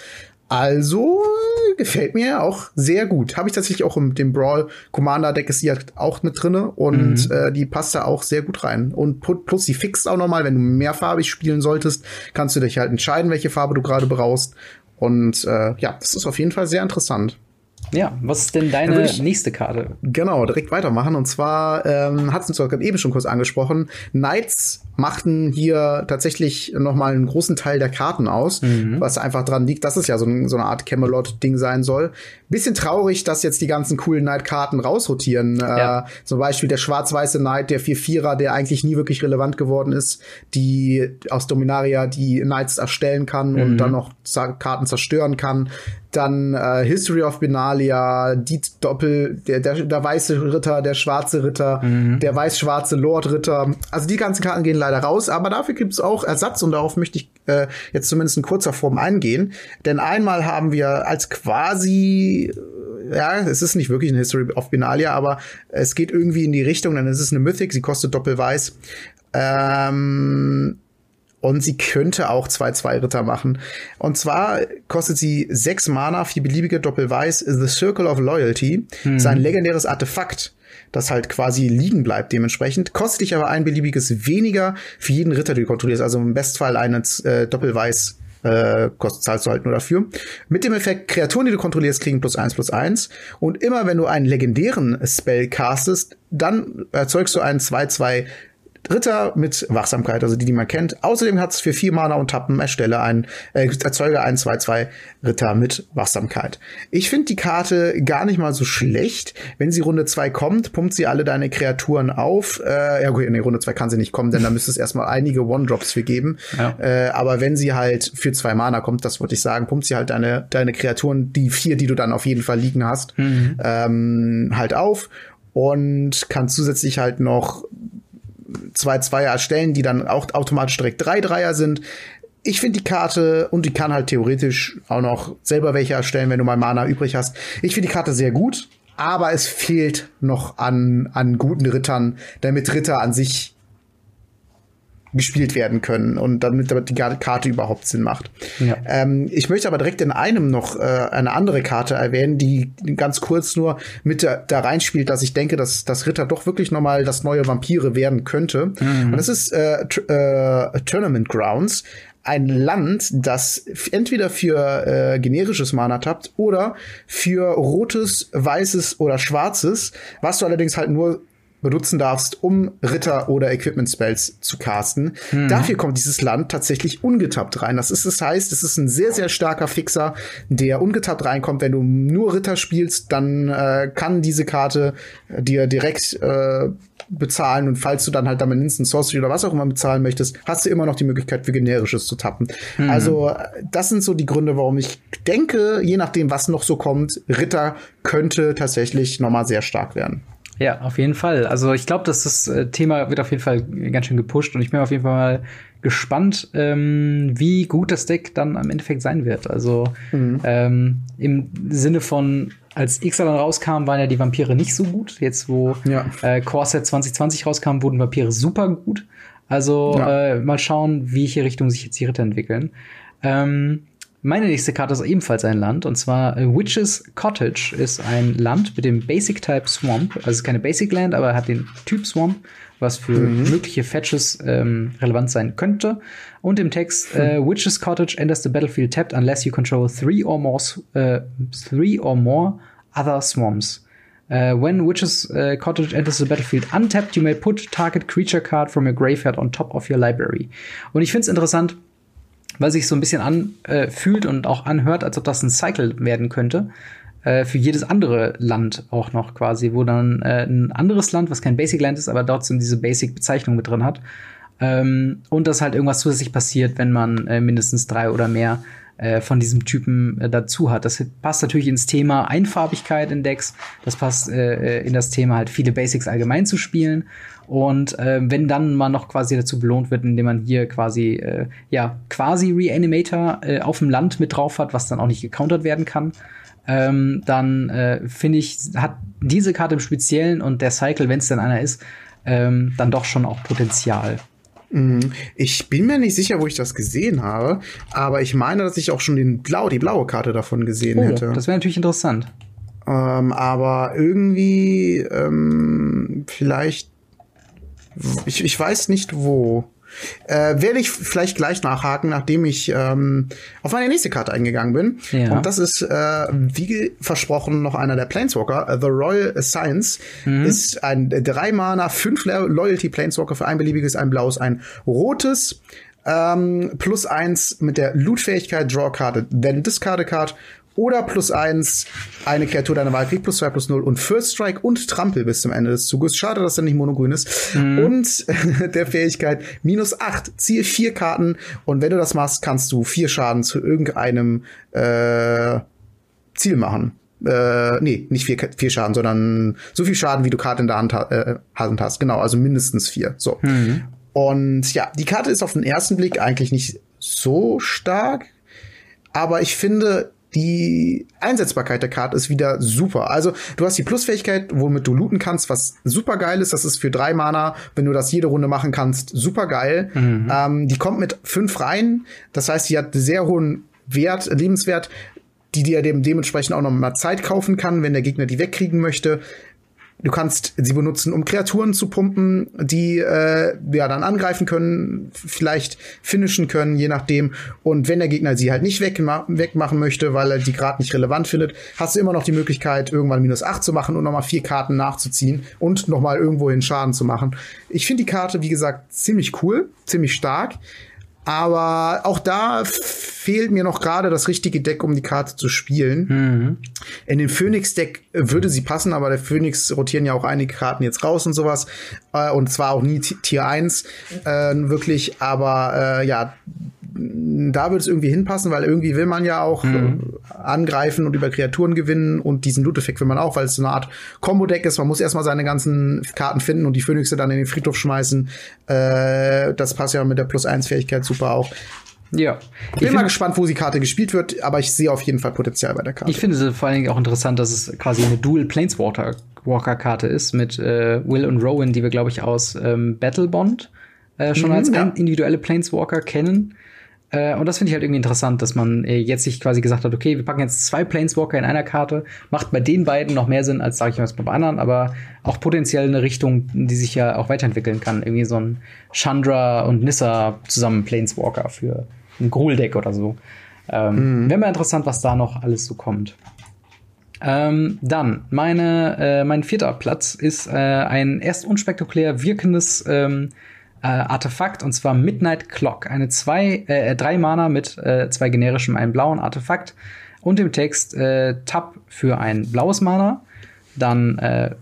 Also gefällt mir auch sehr gut. Habe ich tatsächlich auch im dem Brawl Commander Deck ist sie halt auch mit drinne und mhm. äh, die passt da auch sehr gut rein. Und plus die fixt auch noch mal, wenn du mehrfarbig spielen solltest, kannst du dich halt entscheiden, welche Farbe du gerade brauchst. Und äh, ja, das ist auf jeden Fall sehr interessant. Ja, was ist denn deine nächste Karte? Genau, direkt weitermachen. Und zwar ähm, hat es uns gerade eben schon kurz angesprochen. Knights machten hier tatsächlich noch mal einen großen Teil der Karten aus, mhm. was einfach dran liegt, dass es ja so, so eine Art Camelot-Ding sein soll. Bisschen traurig, dass jetzt die ganzen coolen Knight-Karten rausrotieren. Äh, ja. Äh, zum Beispiel der schwarz-weiße Knight, der 4-4er, der eigentlich nie wirklich relevant geworden ist, die aus Dominaria die Knights erstellen kann mhm. und dann noch Karten zerstören kann dann äh, History of Benalia, die Doppel, der, der, der weiße Ritter, der schwarze Ritter, mhm. der weiß-schwarze Lord-Ritter. Also die ganzen Karten gehen leider raus, aber dafür gibt es auch Ersatz und darauf möchte ich äh, jetzt zumindest in kurzer Form eingehen. Denn einmal haben wir als quasi ja, es ist nicht wirklich ein History of Benalia, aber es geht irgendwie in die Richtung, denn es ist eine Mythic, sie kostet doppelweiß. Ähm, und sie könnte auch 2-2 Ritter machen. Und zwar kostet sie 6 Mana, vier beliebige Doppelweiß. The Circle of Loyalty. Mhm. Ist ein legendäres Artefakt, das halt quasi liegen bleibt dementsprechend. Kostet dich aber ein beliebiges weniger für jeden Ritter, den du kontrollierst. Also im Bestfall eine äh, Doppelweiß äh, kostet, zahlst du halt nur dafür. Mit dem Effekt, Kreaturen, die du kontrollierst, kriegen plus eins plus eins. Und immer wenn du einen legendären Spell castest, dann erzeugst du einen 2-2 Ritter mit Wachsamkeit, also die, die man kennt. Außerdem hat es für vier Mana und Tappen erstelle ein, äh, erzeuge einen 2-2 Ritter mit Wachsamkeit. Ich finde die Karte gar nicht mal so schlecht. Wenn sie Runde 2 kommt, pumpt sie alle deine Kreaturen auf. Äh, ja, gut, in Runde 2 kann sie nicht kommen, denn da müsste es erstmal einige One-Drops für geben. Ja. Äh, aber wenn sie halt für zwei Mana kommt, das würde ich sagen, pumpt sie halt deine, deine Kreaturen, die vier, die du dann auf jeden Fall liegen hast, mhm. ähm, halt auf und kann zusätzlich halt noch zwei Zweier erstellen, die dann auch automatisch direkt drei Dreier sind. Ich finde die Karte und die kann halt theoretisch auch noch selber welche erstellen, wenn du mal Mana übrig hast. Ich finde die Karte sehr gut, aber es fehlt noch an, an guten Rittern, damit Ritter an sich gespielt werden können und damit, damit die Karte überhaupt Sinn macht. Ja. Ähm, ich möchte aber direkt in einem noch äh, eine andere Karte erwähnen, die ganz kurz nur mit da, da reinspielt, dass ich denke, dass das Ritter doch wirklich noch mal das neue Vampire werden könnte. Mhm. Und das ist äh, äh, Tournament Grounds ein Land, das entweder für äh, generisches Mana tappt oder für rotes, weißes oder schwarzes, was du allerdings halt nur benutzen darfst, um Ritter oder Equipment Spells zu casten. Mhm. Dafür kommt dieses Land tatsächlich ungetappt rein. Das ist, das heißt, es ist ein sehr, sehr starker Fixer, der ungetappt reinkommt. Wenn du nur Ritter spielst, dann äh, kann diese Karte dir direkt äh, bezahlen und falls du dann halt damit Instant Sorcery oder was auch immer bezahlen möchtest, hast du immer noch die Möglichkeit für generisches zu tappen. Mhm. Also das sind so die Gründe, warum ich denke, je nachdem was noch so kommt, Ritter könnte tatsächlich noch mal sehr stark werden. Ja, auf jeden Fall. Also ich glaube, dass das äh, Thema wird auf jeden Fall ganz schön gepusht und ich bin auf jeden Fall mal gespannt, ähm, wie gut das Deck dann am Endeffekt sein wird. Also mhm. ähm, im Sinne von, als X dann rauskam, waren ja die Vampire nicht so gut. Jetzt, wo ja. äh, Corset 2020 rauskam, wurden Vampire super gut. Also ja. äh, mal schauen, wie welche Richtung sich jetzt die Ritter entwickeln. Ähm, meine nächste Karte ist ebenfalls ein Land, und zwar äh, Witch's Cottage ist ein Land mit dem Basic Type Swamp. Also es ist keine Basic Land, aber hat den Typ Swamp, was für mhm. mögliche Fetches ähm, relevant sein könnte. Und im Text, äh, hm. Witch's Cottage enters the battlefield tapped unless you control three or more, uh, three or more other swamps. Uh, when Witch's uh, Cottage enters the battlefield untapped, you may put target creature card from your graveyard on top of your library. Und ich finde es interessant, weil sich so ein bisschen anfühlt äh, und auch anhört, als ob das ein Cycle werden könnte. Äh, für jedes andere Land auch noch quasi, wo dann äh, ein anderes Land, was kein Basic Land ist, aber trotzdem diese Basic-Bezeichnung mit drin hat. Ähm, und dass halt irgendwas zusätzlich passiert, wenn man äh, mindestens drei oder mehr äh, von diesem Typen äh, dazu hat. Das passt natürlich ins Thema Einfarbigkeit in Decks. Das passt in das Thema halt viele Basics allgemein zu spielen. Und äh, wenn dann mal noch quasi dazu belohnt wird, indem man hier quasi, äh, ja, quasi Reanimator äh, auf dem Land mit drauf hat, was dann auch nicht gecountert werden kann, ähm, dann äh, finde ich, hat diese Karte im Speziellen und der Cycle, wenn es denn einer ist, ähm, dann doch schon auch Potenzial. Mhm. Ich bin mir nicht sicher, wo ich das gesehen habe, aber ich meine, dass ich auch schon den Blau, die blaue Karte davon gesehen oh, hätte. Das wäre natürlich interessant. Ähm, aber irgendwie ähm, vielleicht, ich, ich weiß nicht wo. Äh, werde ich vielleicht gleich nachhaken, nachdem ich ähm, auf meine nächste Karte eingegangen bin. Ja. Und das ist, äh, wie versprochen, noch einer der Planeswalker. Uh, The Royal Science mhm. ist ein drei Mana, fünf Loyalty Planeswalker für ein beliebiges, ein blaues, ein rotes. Ähm, plus eins mit der Loot-Fähigkeit, Draw-Karte, then Discard-Card oder plus eins, eine Kreatur deiner Wahl kriegt plus zwei plus null und First Strike und Trampel bis zum Ende des Zuges. Schade, dass er nicht monogrün ist. Mhm. Und der Fähigkeit minus acht, ziehe vier Karten und wenn du das machst, kannst du vier Schaden zu irgendeinem äh, Ziel machen. Äh, nee, nicht vier, vier Schaden, sondern so viel Schaden, wie du Karten in der Hand, äh, Hand hast. Genau, also mindestens vier. So. Mhm. Und ja, die Karte ist auf den ersten Blick eigentlich nicht so stark. Aber ich finde, die Einsetzbarkeit der Karte ist wieder super. Also du hast die Plusfähigkeit, womit du looten kannst, was super geil ist. Das ist für drei Mana, wenn du das jede Runde machen kannst, super geil. Mhm. Ähm, die kommt mit fünf rein. Das heißt, die hat sehr hohen Wert, Lebenswert, die dir dem dementsprechend auch noch mal Zeit kaufen kann, wenn der Gegner die wegkriegen möchte. Du kannst sie benutzen, um Kreaturen zu pumpen, die äh, ja dann angreifen können, vielleicht finishen können, je nachdem. Und wenn der Gegner sie halt nicht wegma wegmachen möchte, weil er die gerade nicht relevant findet, hast du immer noch die Möglichkeit, irgendwann minus acht zu machen und nochmal vier Karten nachzuziehen und nochmal irgendwohin Schaden zu machen. Ich finde die Karte, wie gesagt, ziemlich cool, ziemlich stark. Aber auch da fehlt mir noch gerade das richtige Deck, um die Karte zu spielen. Mhm. In dem Phoenix-Deck würde sie passen, aber der Phoenix rotieren ja auch einige Karten jetzt raus und sowas. Äh, und zwar auch nie Tier 1 äh, wirklich. Aber äh, ja, da würde es irgendwie hinpassen, weil irgendwie will man ja auch mhm. äh, angreifen und über Kreaturen gewinnen und diesen Loot-Effekt will man auch, weil es so eine Art Combo-Deck ist. Man muss erstmal seine ganzen Karten finden und die Phönixe dann in den Friedhof schmeißen. Äh, das passt ja mit der Plus-1-Fähigkeit super auch. Ja. Ich bin ich mal gespannt, wo die Karte gespielt wird, aber ich sehe auf jeden Fall Potenzial bei der Karte. Ich finde es vor allen Dingen auch interessant, dass es quasi eine Dual Planeswalker Walker Karte ist mit äh, Will und Rowan, die wir glaube ich aus ähm, Battle Bond äh, schon mhm, als ja. individuelle Planeswalker kennen. Äh, und das finde ich halt irgendwie interessant, dass man äh, jetzt sich quasi gesagt hat, okay, wir packen jetzt zwei Planeswalker in einer Karte. Macht bei den beiden noch mehr Sinn, als sage ich mal bei anderen, aber auch potenziell eine Richtung, die sich ja auch weiterentwickeln kann. Irgendwie so ein Chandra und Nissa zusammen Planeswalker für ein Gruul-Deck oder so. Ähm, mhm. Wäre mal interessant, was da noch alles so kommt. Ähm, dann, meine, äh, mein vierter Platz ist äh, ein erst unspektakulär wirkendes ähm, äh, Artefakt und zwar Midnight Clock. Eine zwei, äh, drei Mana mit äh, zwei generischem, einem blauen Artefakt und dem Text äh, Tab für ein blaues Mana, dann äh,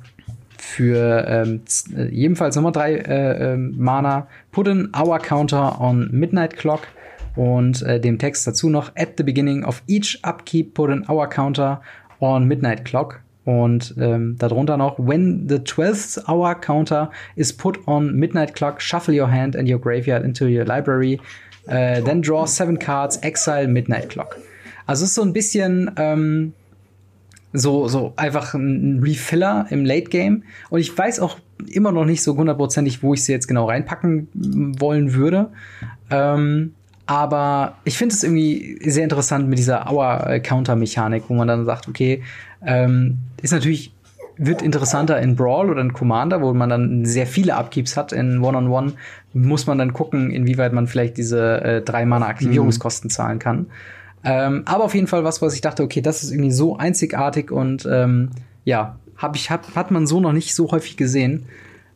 für ähm, äh, jedenfalls nochmal drei äh, äh, Mana, put an hour counter on Midnight Clock und äh, dem Text dazu noch at the beginning of each upkeep put an hour counter on Midnight Clock und ähm, darunter noch, when the 12th hour counter is put on midnight clock, shuffle your hand and your graveyard into your library, uh, then draw seven cards, exile midnight clock. Also es ist so ein bisschen ähm, so, so einfach ein Refiller im Late Game. Und ich weiß auch immer noch nicht so hundertprozentig, wo ich sie jetzt genau reinpacken wollen würde. Ähm, aber ich finde es irgendwie sehr interessant mit dieser Hour-Counter-Mechanik, wo man dann sagt, okay, ähm, ist natürlich, wird interessanter in Brawl oder in Commander, wo man dann sehr viele Upkeeps hat in One-on-One, -on -One, muss man dann gucken, inwieweit man vielleicht diese äh, drei Mana-Aktivierungskosten mhm. zahlen kann. Ähm, aber auf jeden Fall was, was ich dachte, okay, das ist irgendwie so einzigartig und ähm, ja, hab ich, hat, hat man so noch nicht so häufig gesehen,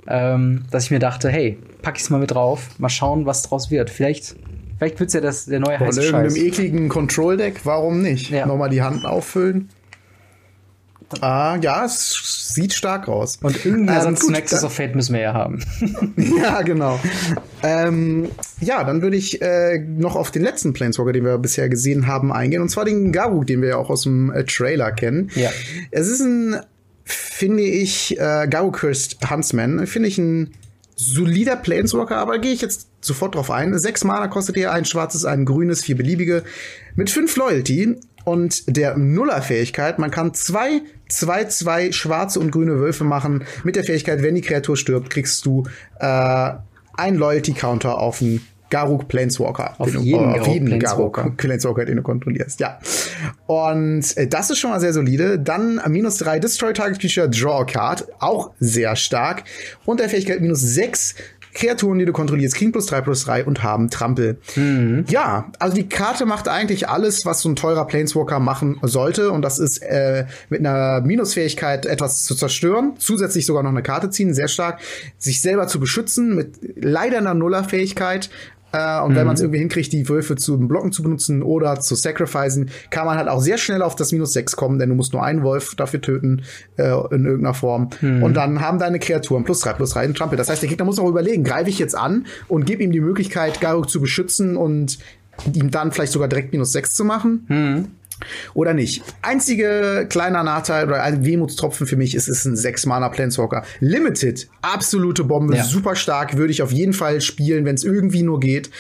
ähm, dass ich mir dachte, hey, pack ich's mal mit drauf, mal schauen, was draus wird. Vielleicht Vielleicht wird's ja das, der neue heiße Scheiß. Mit einem ekligen Control-Deck, warum nicht? Ja. Nochmal die Hand auffüllen. Ah, ja, es sieht stark aus. Und Ersatz ähm, zu Nexus of Fate müssen wir ja haben. ja, genau. ähm, ja, dann würde ich äh, noch auf den letzten Planeswalker, den wir bisher gesehen haben, eingehen. Und zwar den Garuk, den wir ja auch aus dem äh, Trailer kennen. Ja. Es ist ein, finde ich, äh, Garuk Cursed Huntsman. Finde ich ein solider Planeswalker, aber gehe ich jetzt sofort drauf ein. Sechs Mana kostet er, ein schwarzes, ein grünes, vier beliebige, mit fünf Loyalty und der Nuller-Fähigkeit. Man kann zwei, zwei, zwei schwarze und grüne Wölfe machen. Mit der Fähigkeit, wenn die Kreatur stirbt, kriegst du äh, ein Loyalty-Counter auf einen Garuk Planeswalker. Auf jeden, du, auf jeden Garuk Planeswalker, den du kontrollierst. Ja. Und äh, das ist schon mal sehr solide. Dann minus drei Destroy Target Creature Draw a Card. Auch sehr stark. Und der Fähigkeit minus sechs Kreaturen, die du kontrollierst, kriegen plus drei plus drei und haben Trampel. Mhm. Ja, also die Karte macht eigentlich alles, was so ein teurer Planeswalker machen sollte. Und das ist äh, mit einer Minusfähigkeit etwas zu zerstören, zusätzlich sogar noch eine Karte ziehen, sehr stark, sich selber zu beschützen mit leider einer Nullerfähigkeit, äh, und mhm. wenn man es irgendwie hinkriegt, die Wölfe zu blocken zu benutzen oder zu sacrificen, kann man halt auch sehr schnell auf das Minus 6 kommen, denn du musst nur einen Wolf dafür töten äh, in irgendeiner Form. Mhm. Und dann haben deine Kreaturen plus 3, plus 3 in Trampel. Das heißt, der Gegner muss auch überlegen, greife ich jetzt an und gebe ihm die Möglichkeit, Garuk zu beschützen und ihm dann vielleicht sogar direkt minus 6 zu machen. Mhm oder nicht. Einzige kleiner Nachteil oder ein Wehmutstropfen für mich ist, es ist ein 6 Mana Planeswalker. Limited, absolute Bombe, ja. super stark, würde ich auf jeden Fall spielen, wenn es irgendwie nur geht.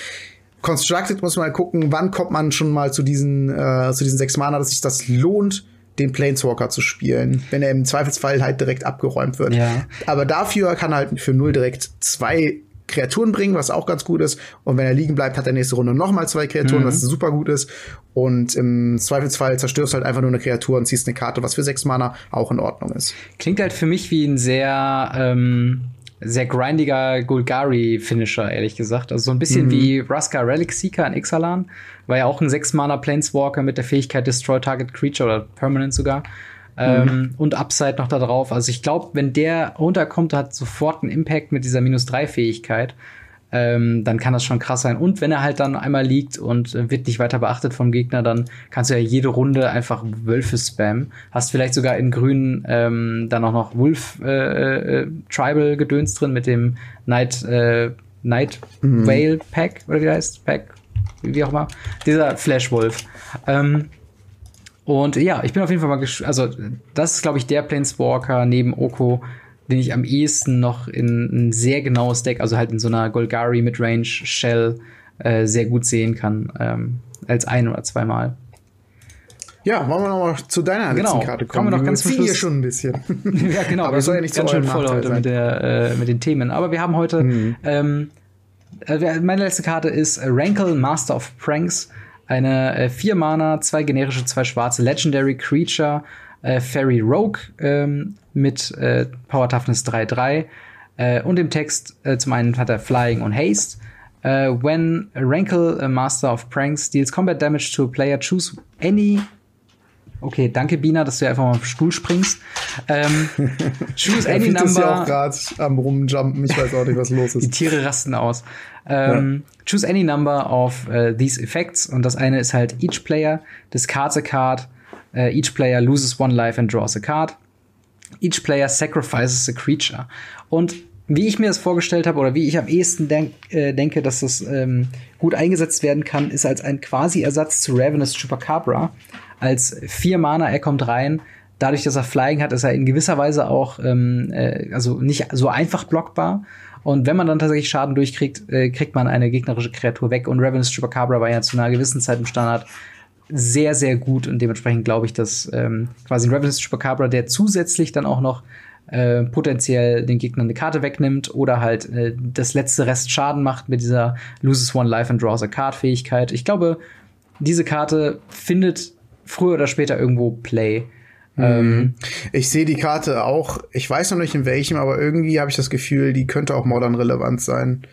Constructed muss man mal gucken, wann kommt man schon mal zu diesen, äh, zu diesen 6 Mana, dass sich das lohnt, den Planeswalker zu spielen, wenn er im Zweifelsfall halt direkt abgeräumt wird. Ja. Aber dafür kann er halt für null direkt zwei Kreaturen bringen, was auch ganz gut ist. Und wenn er liegen bleibt, hat er nächste Runde nochmal zwei Kreaturen, mhm. was super gut ist. Und im Zweifelsfall zerstörst du halt einfach nur eine Kreatur und ziehst eine Karte, was für sechs Mana auch in Ordnung ist. Klingt halt für mich wie ein sehr, ähm, sehr grindiger Golgari-Finisher, ehrlich gesagt. Also so ein bisschen mhm. wie Raska Relic Seeker in Ixalan. War ja auch ein sechs Mana Planeswalker mit der Fähigkeit Destroy Target Creature oder Permanent sogar. Ähm, mhm. und Upside noch da drauf. Also ich glaube, wenn der runterkommt, hat sofort einen Impact mit dieser minus 3 Fähigkeit. Ähm, dann kann das schon krass sein. Und wenn er halt dann einmal liegt und äh, wird nicht weiter beachtet vom Gegner, dann kannst du ja jede Runde einfach Wölfe spammen. Hast vielleicht sogar in grün ähm, dann auch noch Wolf äh, äh, Tribal Gedöns drin mit dem Night, äh, Night mhm. Whale Pack, oder wie heißt? Pack, wie auch immer. Dieser Flash Wolf. Ähm, und ja, ich bin auf jeden Fall mal gespannt. Also, das ist, glaube ich, der Planeswalker neben Oko, den ich am ehesten noch in ein sehr genaues Deck, also halt in so einer Golgari Midrange Shell, äh, sehr gut sehen kann. Ähm, als ein oder zweimal. Ja, wollen wir noch mal zu deiner genau. letzten Karte kommen. Kommen wir noch ganz zum hier schon ein bisschen. ja, genau. Aber wir sind ja nicht ganz schön voll heute mit, der, äh, mit den Themen. Aber wir haben heute mhm. ähm, äh, meine letzte Karte ist Rankle Master of Pranks. Eine äh, vier Mana, zwei generische, zwei schwarze Legendary Creature, äh, Fairy Rogue ähm, mit äh, Power Toughness 3-3. Äh, und im Text äh, zum einen hat er Flying und Haste. Uh, when Rankle, a Master of Pranks, deals combat damage to a player, choose any. Okay, danke Bina, dass du einfach mal auf den Stuhl springst. Ähm, choose any number. ist ja auch gerade am rumjumpen. Ich weiß auch nicht, was los ist. Die Tiere rasten aus. Ähm. Choose any number of uh, these effects. Und das eine ist halt each player discards a card. Uh, each player loses one life and draws a card. Each player sacrifices a creature. Und wie ich mir das vorgestellt habe oder wie ich am ehesten denk, äh, denke, dass das ähm, gut eingesetzt werden kann, ist als ein quasi Ersatz zu Ravenous Chupacabra. Als vier Mana, er kommt rein. Dadurch, dass er Flying hat, ist er in gewisser Weise auch ähm, äh, also nicht so einfach blockbar. Und wenn man dann tatsächlich Schaden durchkriegt, äh, kriegt man eine gegnerische Kreatur weg. Und Ravenous Chupacabra war ja zu einer gewissen Zeit im Standard sehr, sehr gut. Und dementsprechend glaube ich, dass ähm, quasi ein Ravenous Chupacabra, der zusätzlich dann auch noch äh, potenziell den Gegner eine Karte wegnimmt oder halt äh, das letzte Rest Schaden macht mit dieser Loses One Life and Draws a Card Fähigkeit. Ich glaube, diese Karte findet früher oder später irgendwo Play. Ähm, mhm. ich sehe die Karte auch, ich weiß noch nicht in welchem, aber irgendwie habe ich das Gefühl, die könnte auch modern relevant sein.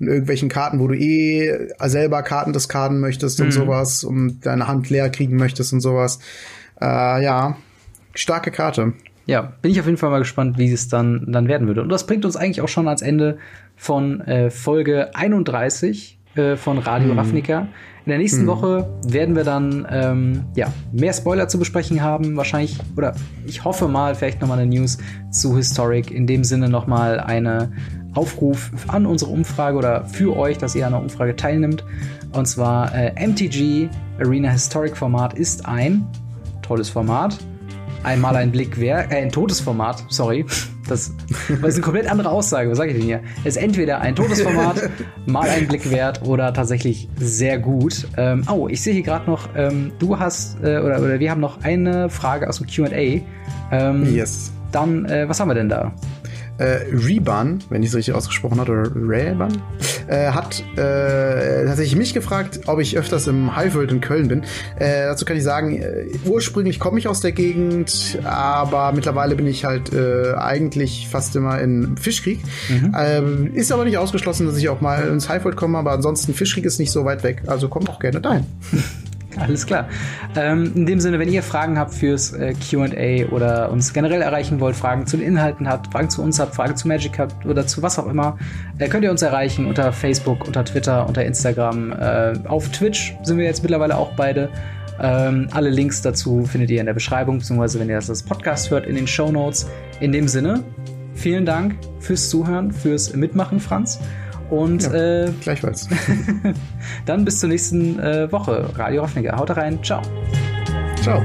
In irgendwelchen Karten, wo du eh selber Karten diskarden möchtest und mhm. sowas und deine Hand leer kriegen möchtest und sowas. Äh, ja, starke Karte. Ja, bin ich auf jeden Fall mal gespannt, wie es dann, dann werden würde. Und das bringt uns eigentlich auch schon ans Ende von äh, Folge 31 äh, von Radio mhm. Ravnica. In der nächsten mhm. Woche werden wir dann ähm, ja, mehr Spoiler zu besprechen haben. Wahrscheinlich, oder ich hoffe mal, vielleicht nochmal eine News zu Historic. In dem Sinne nochmal eine Aufruf an unsere Umfrage oder für euch, dass ihr an der Umfrage teilnimmt. Und zwar äh, MTG Arena Historic Format ist ein tolles Format. Einmal ein Blick wert, äh, ein totes Format, sorry. Das, das ist eine komplett andere Aussage. Was sage ich denn hier? Es ist entweder ein totes Format, mal ein Blick wert oder tatsächlich sehr gut. Ähm, oh, ich sehe hier gerade noch, ähm, du hast, äh, oder, oder wir haben noch eine Frage aus dem QA. Ähm, yes. Dann, äh, was haben wir denn da? Äh, Reban, wenn ich es richtig ausgesprochen habe, oder Reban, äh, hat äh, tatsächlich mich gefragt, ob ich öfters im Highfield in Köln bin. Äh, dazu kann ich sagen, äh, ursprünglich komme ich aus der Gegend, aber mittlerweile bin ich halt äh, eigentlich fast immer in Fischkrieg. Mhm. Ähm, ist aber nicht ausgeschlossen, dass ich auch mal ins Highfield komme, aber ansonsten Fischkrieg ist nicht so weit weg, also kommt auch gerne dahin. Alles klar. Ähm, in dem Sinne, wenn ihr Fragen habt fürs äh, QA oder uns generell erreichen wollt, Fragen zu den Inhalten habt, Fragen zu uns habt, Fragen zu Magic habt oder zu was auch immer, äh, könnt ihr uns erreichen unter Facebook, unter Twitter, unter Instagram. Äh, auf Twitch sind wir jetzt mittlerweile auch beide. Ähm, alle Links dazu findet ihr in der Beschreibung, beziehungsweise wenn ihr das als Podcast hört, in den Show Notes. In dem Sinne, vielen Dank fürs Zuhören, fürs Mitmachen, Franz. Und ja, äh, gleichfalls. dann bis zur nächsten äh, Woche. Radio Hoffniger. Haut rein. Ciao. Ciao.